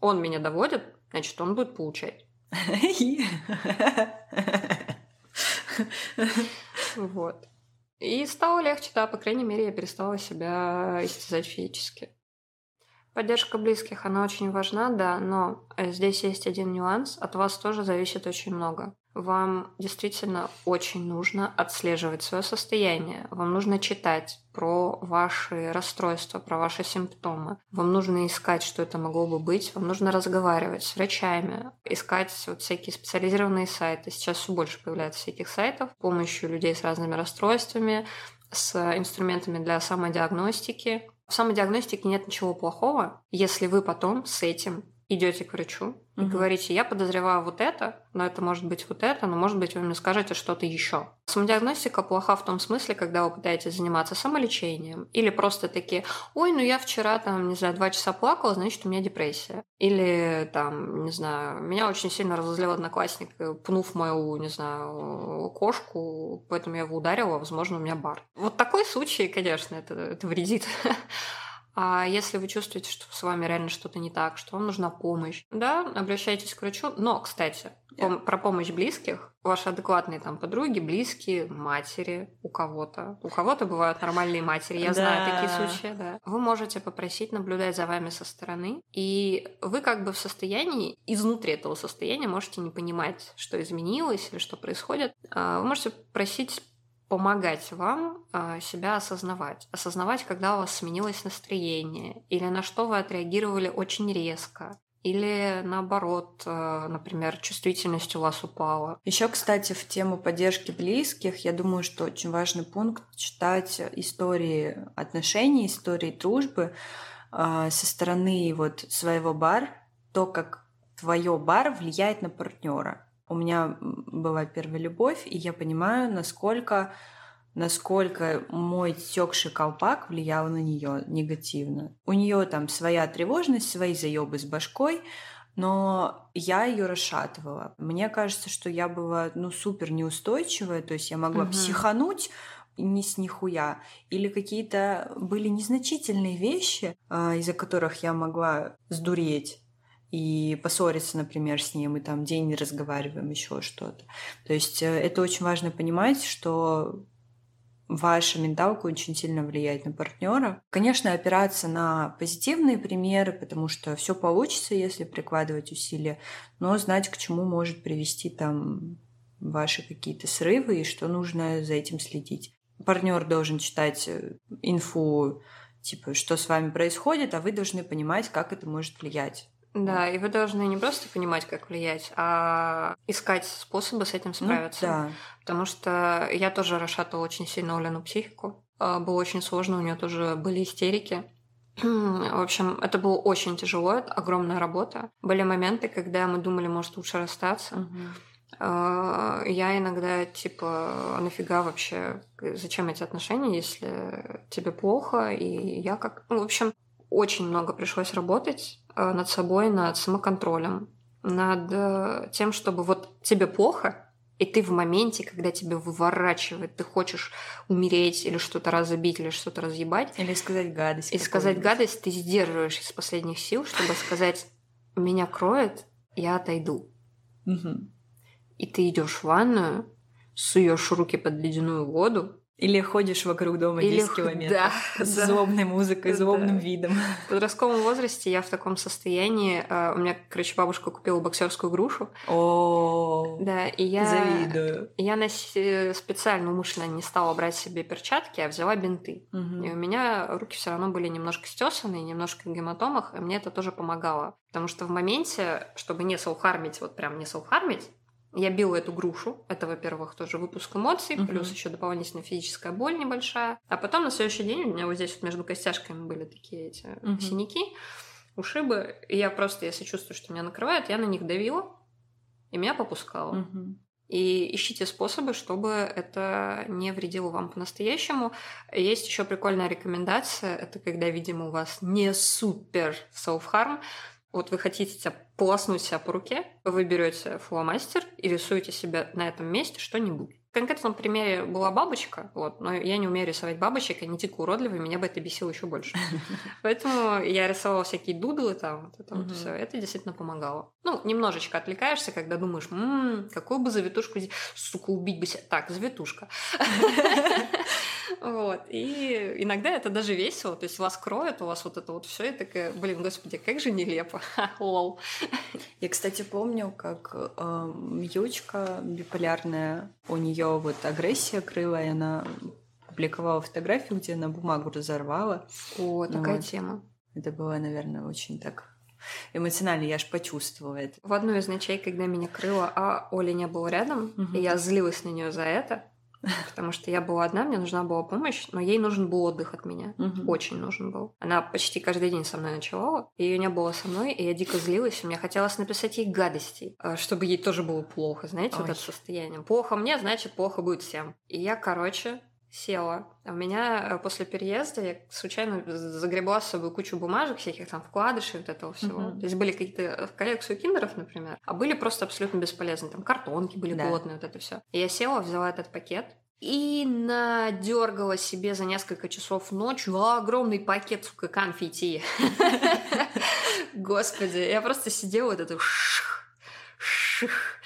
Он меня доводит, значит, он будет получать. Вот. И стало легче, да, по крайней мере, я перестала себя истязать физически. Поддержка близких, она очень важна, да, но э, здесь есть один нюанс. От вас тоже зависит очень много. Вам действительно очень нужно отслеживать свое состояние. Вам нужно читать про ваши расстройства, про ваши симптомы. Вам нужно искать, что это могло бы быть. Вам нужно разговаривать с врачами, искать вот всякие специализированные сайты. Сейчас все больше появляется всяких сайтов с помощью людей с разными расстройствами, с инструментами для самодиагностики. В самодиагностике нет ничего плохого, если вы потом с этим идете к врачу и угу. говорите, я подозреваю вот это, но это может быть вот это, но может быть вы мне скажете что-то еще. Самодиагностика плоха в том смысле, когда вы пытаетесь заниматься самолечением или просто такие, ой, ну я вчера там, не знаю, два часа плакала, значит, у меня депрессия. Или там, не знаю, меня очень сильно разозлил одноклассник, пнув мою, не знаю, кошку, поэтому я его ударила, возможно, у меня бар. Вот такой случай, конечно, это, это вредит. <laughs> А если вы чувствуете, что с вами реально что-то не так, что вам нужна помощь, да, обращайтесь к врачу. Но, кстати, пом- про помощь близких, ваши адекватные там подруги, близкие, матери у кого-то. У кого-то бывают нормальные матери, я да. знаю такие случаи, да. Вы можете попросить наблюдать за вами со стороны, и вы как бы в состоянии, изнутри этого состояния можете не понимать, что изменилось или что происходит. А, вы можете просить помогать вам э, себя осознавать. Осознавать, когда у вас сменилось настроение, или на что вы отреагировали очень резко, или наоборот, э, например, чувствительность у вас упала. Еще, кстати, в тему поддержки близких, я думаю, что очень важный пункт читать истории отношений, истории дружбы э, со стороны вот своего бар, то, как твое бар влияет на партнера у меня была первая любовь, и я понимаю, насколько насколько мой текший колпак влиял на нее негативно. У нее там своя тревожность, свои заебы с башкой, но я ее расшатывала. Мне кажется, что я была ну супер неустойчивая, то есть я могла угу. психануть ни с нихуя. Или какие-то были незначительные вещи, а, из-за которых я могла сдуреть и поссориться, например, с ним, и там день не разговариваем, еще что-то. То есть э, это очень важно понимать, что ваша менталка очень сильно влияет на партнера. Конечно, опираться на позитивные примеры, потому что все получится, если прикладывать усилия, но знать, к чему может привести там ваши какие-то срывы и что нужно за этим следить. Партнер должен читать э, инфу, типа, что с вами происходит, а вы должны понимать, как это может влиять. Да, и вы должны не просто понимать, как влиять, а искать способы с этим ну справиться. Ну, да. Потому что я тоже расшатывала очень сильно Олену психику. А, было очень сложно, у нее тоже были истерики. <clears throat> В общем, это было очень тяжело, это огромная работа. Были моменты, когда мы думали, может, лучше расстаться. Угу. Я иногда, типа, а нафига вообще, зачем эти отношения, если тебе плохо, и я как... Ну, в общем, очень много пришлось работать над собой, над самоконтролем, над э, тем, чтобы вот тебе плохо, и ты в моменте, когда тебя выворачивает, ты хочешь умереть или что-то разобить, или что-то разъебать. Или сказать гадость. И сказать гадость ты сдерживаешь из последних сил, чтобы сказать, меня кроет, я отойду. И ты идешь в ванную, суешь руки под ледяную воду, или ходишь вокруг дома Или... 10 километров да, <laughs> с да. злобной музыкой, злобным да. видом. В подростковом возрасте я в таком состоянии. А, у меня, короче, бабушка купила боксерскую грушу. О, да, и я завидую. Я на... специально умышленно не стала брать себе перчатки, а взяла бинты. Угу. И у меня руки все равно были немножко стесанные, немножко в гематомах, и мне это тоже помогало. Потому что в моменте, чтобы не селфхармить, вот прям не селфхармить, я била эту грушу. Это, во-первых, тоже выпуск эмоций, uh-huh. плюс еще дополнительная физическая боль небольшая. А потом на следующий день у меня вот здесь вот между костяшками были такие эти uh-huh. синяки, ушибы. И я просто, если чувствую, что меня накрывает, я на них давила, и меня попускало. Uh-huh. И ищите способы, чтобы это не вредило вам по-настоящему. Есть еще прикольная рекомендация. Это когда, видимо, у вас не супер self-harm, вот вы хотите полоснуть себя по руке, вы берете фломастер и рисуете себе на этом месте что-нибудь. В конкретном примере была бабочка, вот, но я не умею рисовать бабочек, они дико уродливые, меня бы это бесило еще больше. <laughs> Поэтому я рисовала всякие дудлы там, это вот все. Это действительно помогало. Ну, немножечко отвлекаешься, когда думаешь, ммм, какую бы завитушку сука, убить бы себя. Так, завитушка. <laughs> Вот. И иногда это даже весело. То есть вас кроют, у вас вот это вот все, и такая, блин, господи, как же нелепо. <laughs> Лол. Я, кстати, помню, как э, Ючка биполярная, у нее вот агрессия крылая, она публиковала фотографию, где она бумагу разорвала. О, такая вот. тема. Это было, наверное, очень так эмоционально, я аж почувствовала это. В одну из ночей, когда меня крыло, а Оли не было рядом, угу. и я злилась на нее за это, <laughs> потому что я была одна, мне нужна была помощь, но ей нужен был отдых от меня. Угу. Очень нужен был. Она почти каждый день со мной ночевала, ее не было со мной, и я дико злилась, и мне хотелось написать ей гадостей, а, чтобы ей тоже было плохо, знаете, Ой. вот это состояние. Плохо мне, значит, плохо будет всем. И я, короче, села. А у меня э, после переезда я случайно загребла с собой кучу бумажек, всяких там вкладышей, вот этого всего. Uh-huh. То есть были какие-то в коллекцию киндеров, например, а были просто абсолютно бесполезные. Там картонки были да. плотные, вот это все. И я села, взяла этот пакет, и надергала себе за несколько часов ночью огромный пакет, сука, конфетти. <laughs> Господи, я просто сидела вот это ших,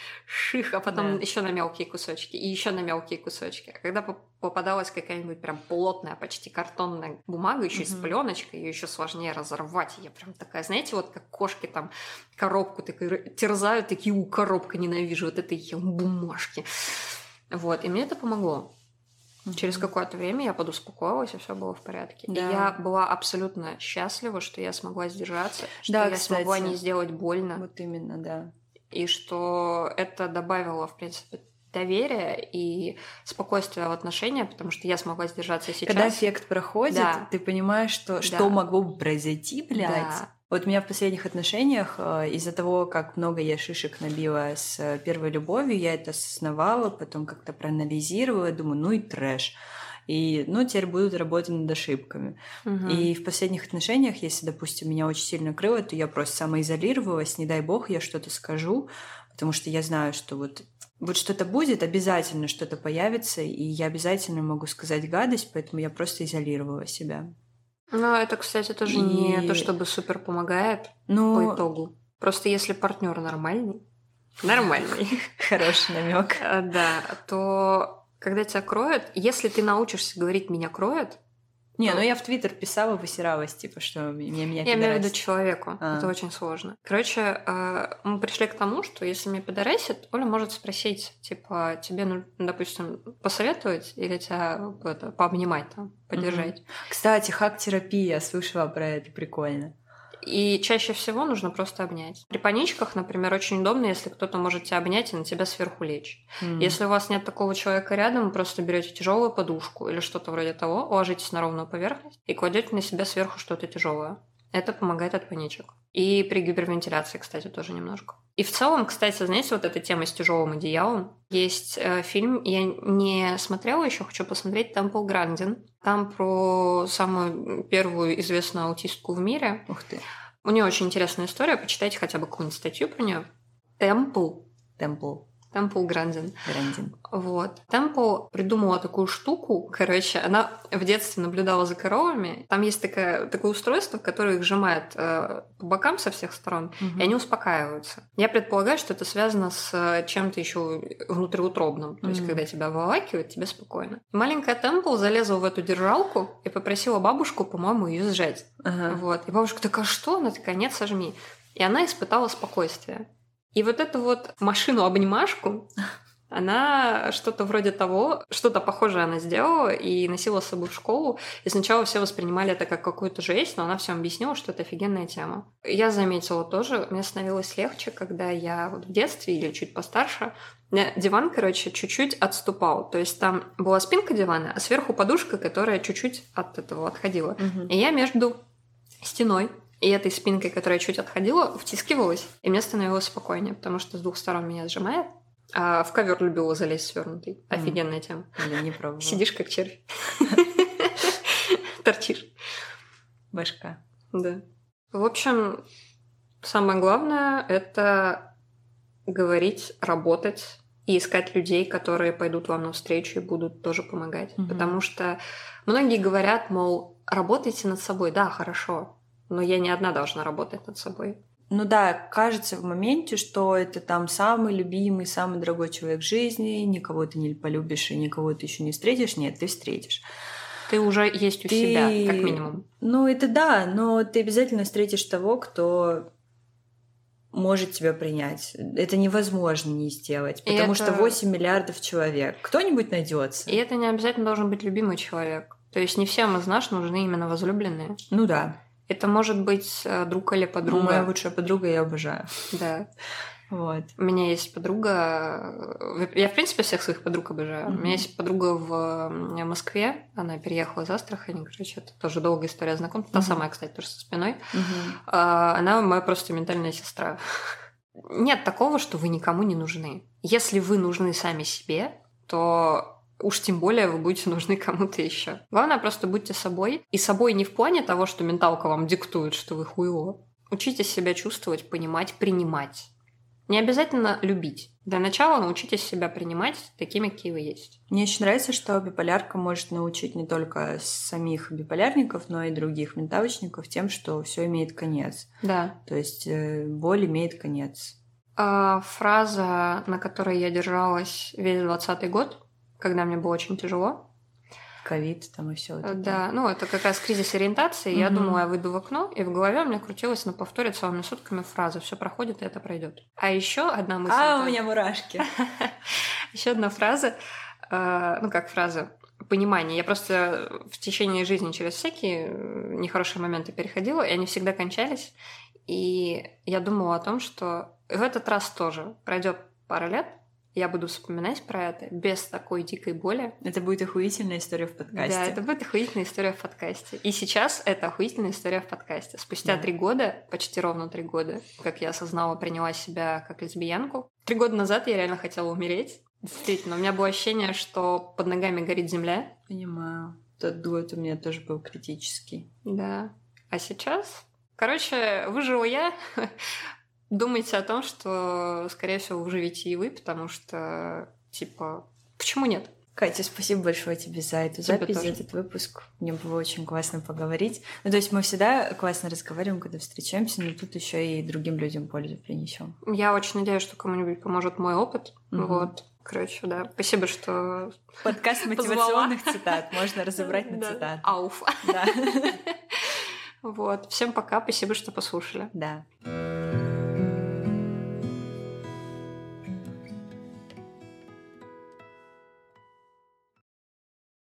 а потом да. еще на мелкие кусочки, и еще на мелкие кусочки. А когда попадалась какая-нибудь прям плотная, почти картонная бумага, еще mm-hmm. с пленочкой, ее еще сложнее разорвать. И я прям такая, знаете, вот как кошки там коробку такой терзают, такие, у, коробка ненавижу, вот этой бумажки. Вот, и мне это помогло. Mm-hmm. Через какое-то время я подуспокоилась, и все было в порядке. Да. И я была абсолютно счастлива, что я смогла сдержаться, что да, я кстати. смогла не сделать больно. Вот именно, да и что это добавило, в принципе, доверия и спокойствия в отношениях, потому что я смогла сдержаться сейчас. Когда эффект проходит, да. ты понимаешь, что, да. что могло бы произойти, блядь. Да. Вот у меня в последних отношениях э, из-за того, как много я шишек набила с первой любовью, я это осознавала, потом как-то проанализировала, думаю, ну и трэш. И, ну, теперь будут работать над ошибками. Угу. И в последних отношениях, если, допустим, меня очень сильно крыло, то я просто самоизолировалась, не дай бог, я что-то скажу, потому что я знаю, что вот вот что-то будет, обязательно что-то появится, и я обязательно могу сказать гадость, поэтому я просто изолировала себя. Ну, это, кстати, тоже и... не то, чтобы супер помогает ну... по итогу. Просто если партнер нормальный, нормальный, <laughs> хороший намек, э, да, то когда тебя кроют, если ты научишься говорить «меня кроют», не, ну я в Твиттер писала, высиралась, типа, что меня меня Я имею в виду человеку. А. Это очень сложно. Короче, э, мы пришли к тому, что если меня пидорасит, Оля может спросить, типа, тебе, ну, допустим, посоветовать или тебя это, пообнимать там, поддержать. Угу. Кстати, хак-терапия, я слышала про это, прикольно. И чаще всего нужно просто обнять. При паничках, например, очень удобно, если кто-то может тебя обнять и на тебя сверху лечь. Mm. Если у вас нет такого человека рядом, просто берете тяжелую подушку или что-то вроде того, ложитесь на ровную поверхность и кладете на себя сверху что-то тяжелое. Это помогает от паничек. И при гипервентиляции, кстати, тоже немножко. И в целом, кстати, знаете, вот эта тема с тяжелым одеялом. Есть э, фильм, я не смотрела еще, хочу посмотреть, Темпл Грандин. Там про самую первую известную аутистку в мире. Ух ты. У нее очень интересная история, почитайте хотя бы какую-нибудь статью про нее. Темпл. Темпл. Темпл Грандин. Грандин. Вот. Темпл придумала такую штуку. Короче, она в детстве наблюдала за коровами. Там есть такое, такое устройство, которое их сжимает э, по бокам со всех сторон, угу. и они успокаиваются. Я предполагаю, что это связано с э, чем-то еще внутриутробным. То есть, угу. когда тебя вывакивают, тебе спокойно. Маленькая Темпл залезла в эту держалку и попросила бабушку, по-моему, ее сжать. Ага. Вот. И бабушка такая, что? Она такая, нет, сожми. И она испытала спокойствие. И вот эту вот машину-обнимашку, она что-то вроде того, что-то похожее она сделала и носила с собой в школу. И сначала все воспринимали это как какую-то жесть, но она всем объяснила, что это офигенная тема. Я заметила тоже, мне становилось легче, когда я вот в детстве или чуть постарше, диван, короче, чуть-чуть отступал. То есть там была спинка дивана, а сверху подушка, которая чуть-чуть от этого отходила. Угу. И я между стеной и этой спинкой, которая чуть отходила, втискивалась, и мне становилось спокойнее, потому что с двух сторон меня сжимает. А в ковер любила залезть свернутый. Mm. Офигенная тема. Я не пробовала. Сидишь как червь. <laughs> Торчишь. Башка. Да. В общем, самое главное — это говорить, работать и искать людей, которые пойдут вам навстречу и будут тоже помогать. Угу. Потому что многие говорят, мол, работайте над собой. Да, хорошо, но я не одна должна работать над собой. Ну да, кажется в моменте, что это там самый любимый, самый дорогой человек в жизни, никого ты не полюбишь и никого ты еще не встретишь. Нет, ты встретишь. Ты уже есть у ты... себя, как минимум. Ну, это да, но ты обязательно встретишь того, кто может тебя принять. Это невозможно не сделать, потому это... что 8 миллиардов человек. Кто-нибудь найдется. И это не обязательно должен быть любимый человек. То есть не всем из нас нужны именно возлюбленные. Ну да. Это может быть э, друг или подруга. Моя лучшая подруга я обожаю. Да. <laughs> Вот. У меня есть подруга, э, я, в принципе, всех своих подруг обожаю. Mm-hmm. У меня есть подруга в Москве, она переехала из Астрахани, короче, это тоже долгая история знакомства. Mm-hmm. Та самая, кстати, тоже со спиной. Mm-hmm. Она моя просто ментальная сестра. <laughs> Нет такого, что вы никому не нужны. Если вы нужны сами себе, то уж тем более вы будете нужны кому-то еще. Главное, просто будьте собой. И собой не в плане того, что менталка вам диктует, что вы хуево. Учитесь себя чувствовать, понимать, принимать. Не обязательно любить. Для начала научитесь себя принимать такими, какие вы есть. Мне очень нравится, что биполярка может научить не только самих биполярников, но и других ментавочников тем, что все имеет конец. Да. То есть э, боль имеет конец. А, фраза, на которой я держалась весь двадцатый год, когда мне было очень тяжело, ковид там и все. Это. Да, ну это как раз кризис ориентации. Угу. Я думала, я выйду в окно, и в голове у меня крутилась на повторе целыми сутками фраза «все проходит, и это пройдет». А еще одна мысль. А, у меня мурашки. <laughs> Еще одна фраза, э, ну как фраза, понимание. Я просто в течение жизни через всякие нехорошие моменты переходила, и они всегда кончались. И я думала о том, что в этот раз тоже пройдет пара лет, я буду вспоминать про это без такой дикой боли. Это будет охуительная история в подкасте. Да, это будет охуительная история в подкасте. И сейчас это охуительная история в подкасте. Спустя три да. года, почти ровно три года, как я осознала, приняла себя как лесбиянку. Три года назад я реально хотела умереть. Действительно, у меня было ощущение, что под ногами горит земля. Понимаю. Тот год у меня тоже был критический. Да. А сейчас Короче, выжила я, <laughs> думайте о том, что, скорее всего, выживете и вы, потому что, типа, почему нет? Катя, спасибо большое тебе за эту тебе запись, тоже. за этот выпуск. Мне было очень классно поговорить. Ну, то есть мы всегда классно разговариваем, когда встречаемся, но тут еще и другим людям пользу принесем. Я очень надеюсь, что кому-нибудь поможет мой опыт. Угу. Вот. Короче, да. Спасибо, что Подкаст <laughs> мотивационных цитат. Можно <laughs> разобрать на цитаты. Ауф. Да. <laughs> Вот. Всем пока. Спасибо, что послушали. Да.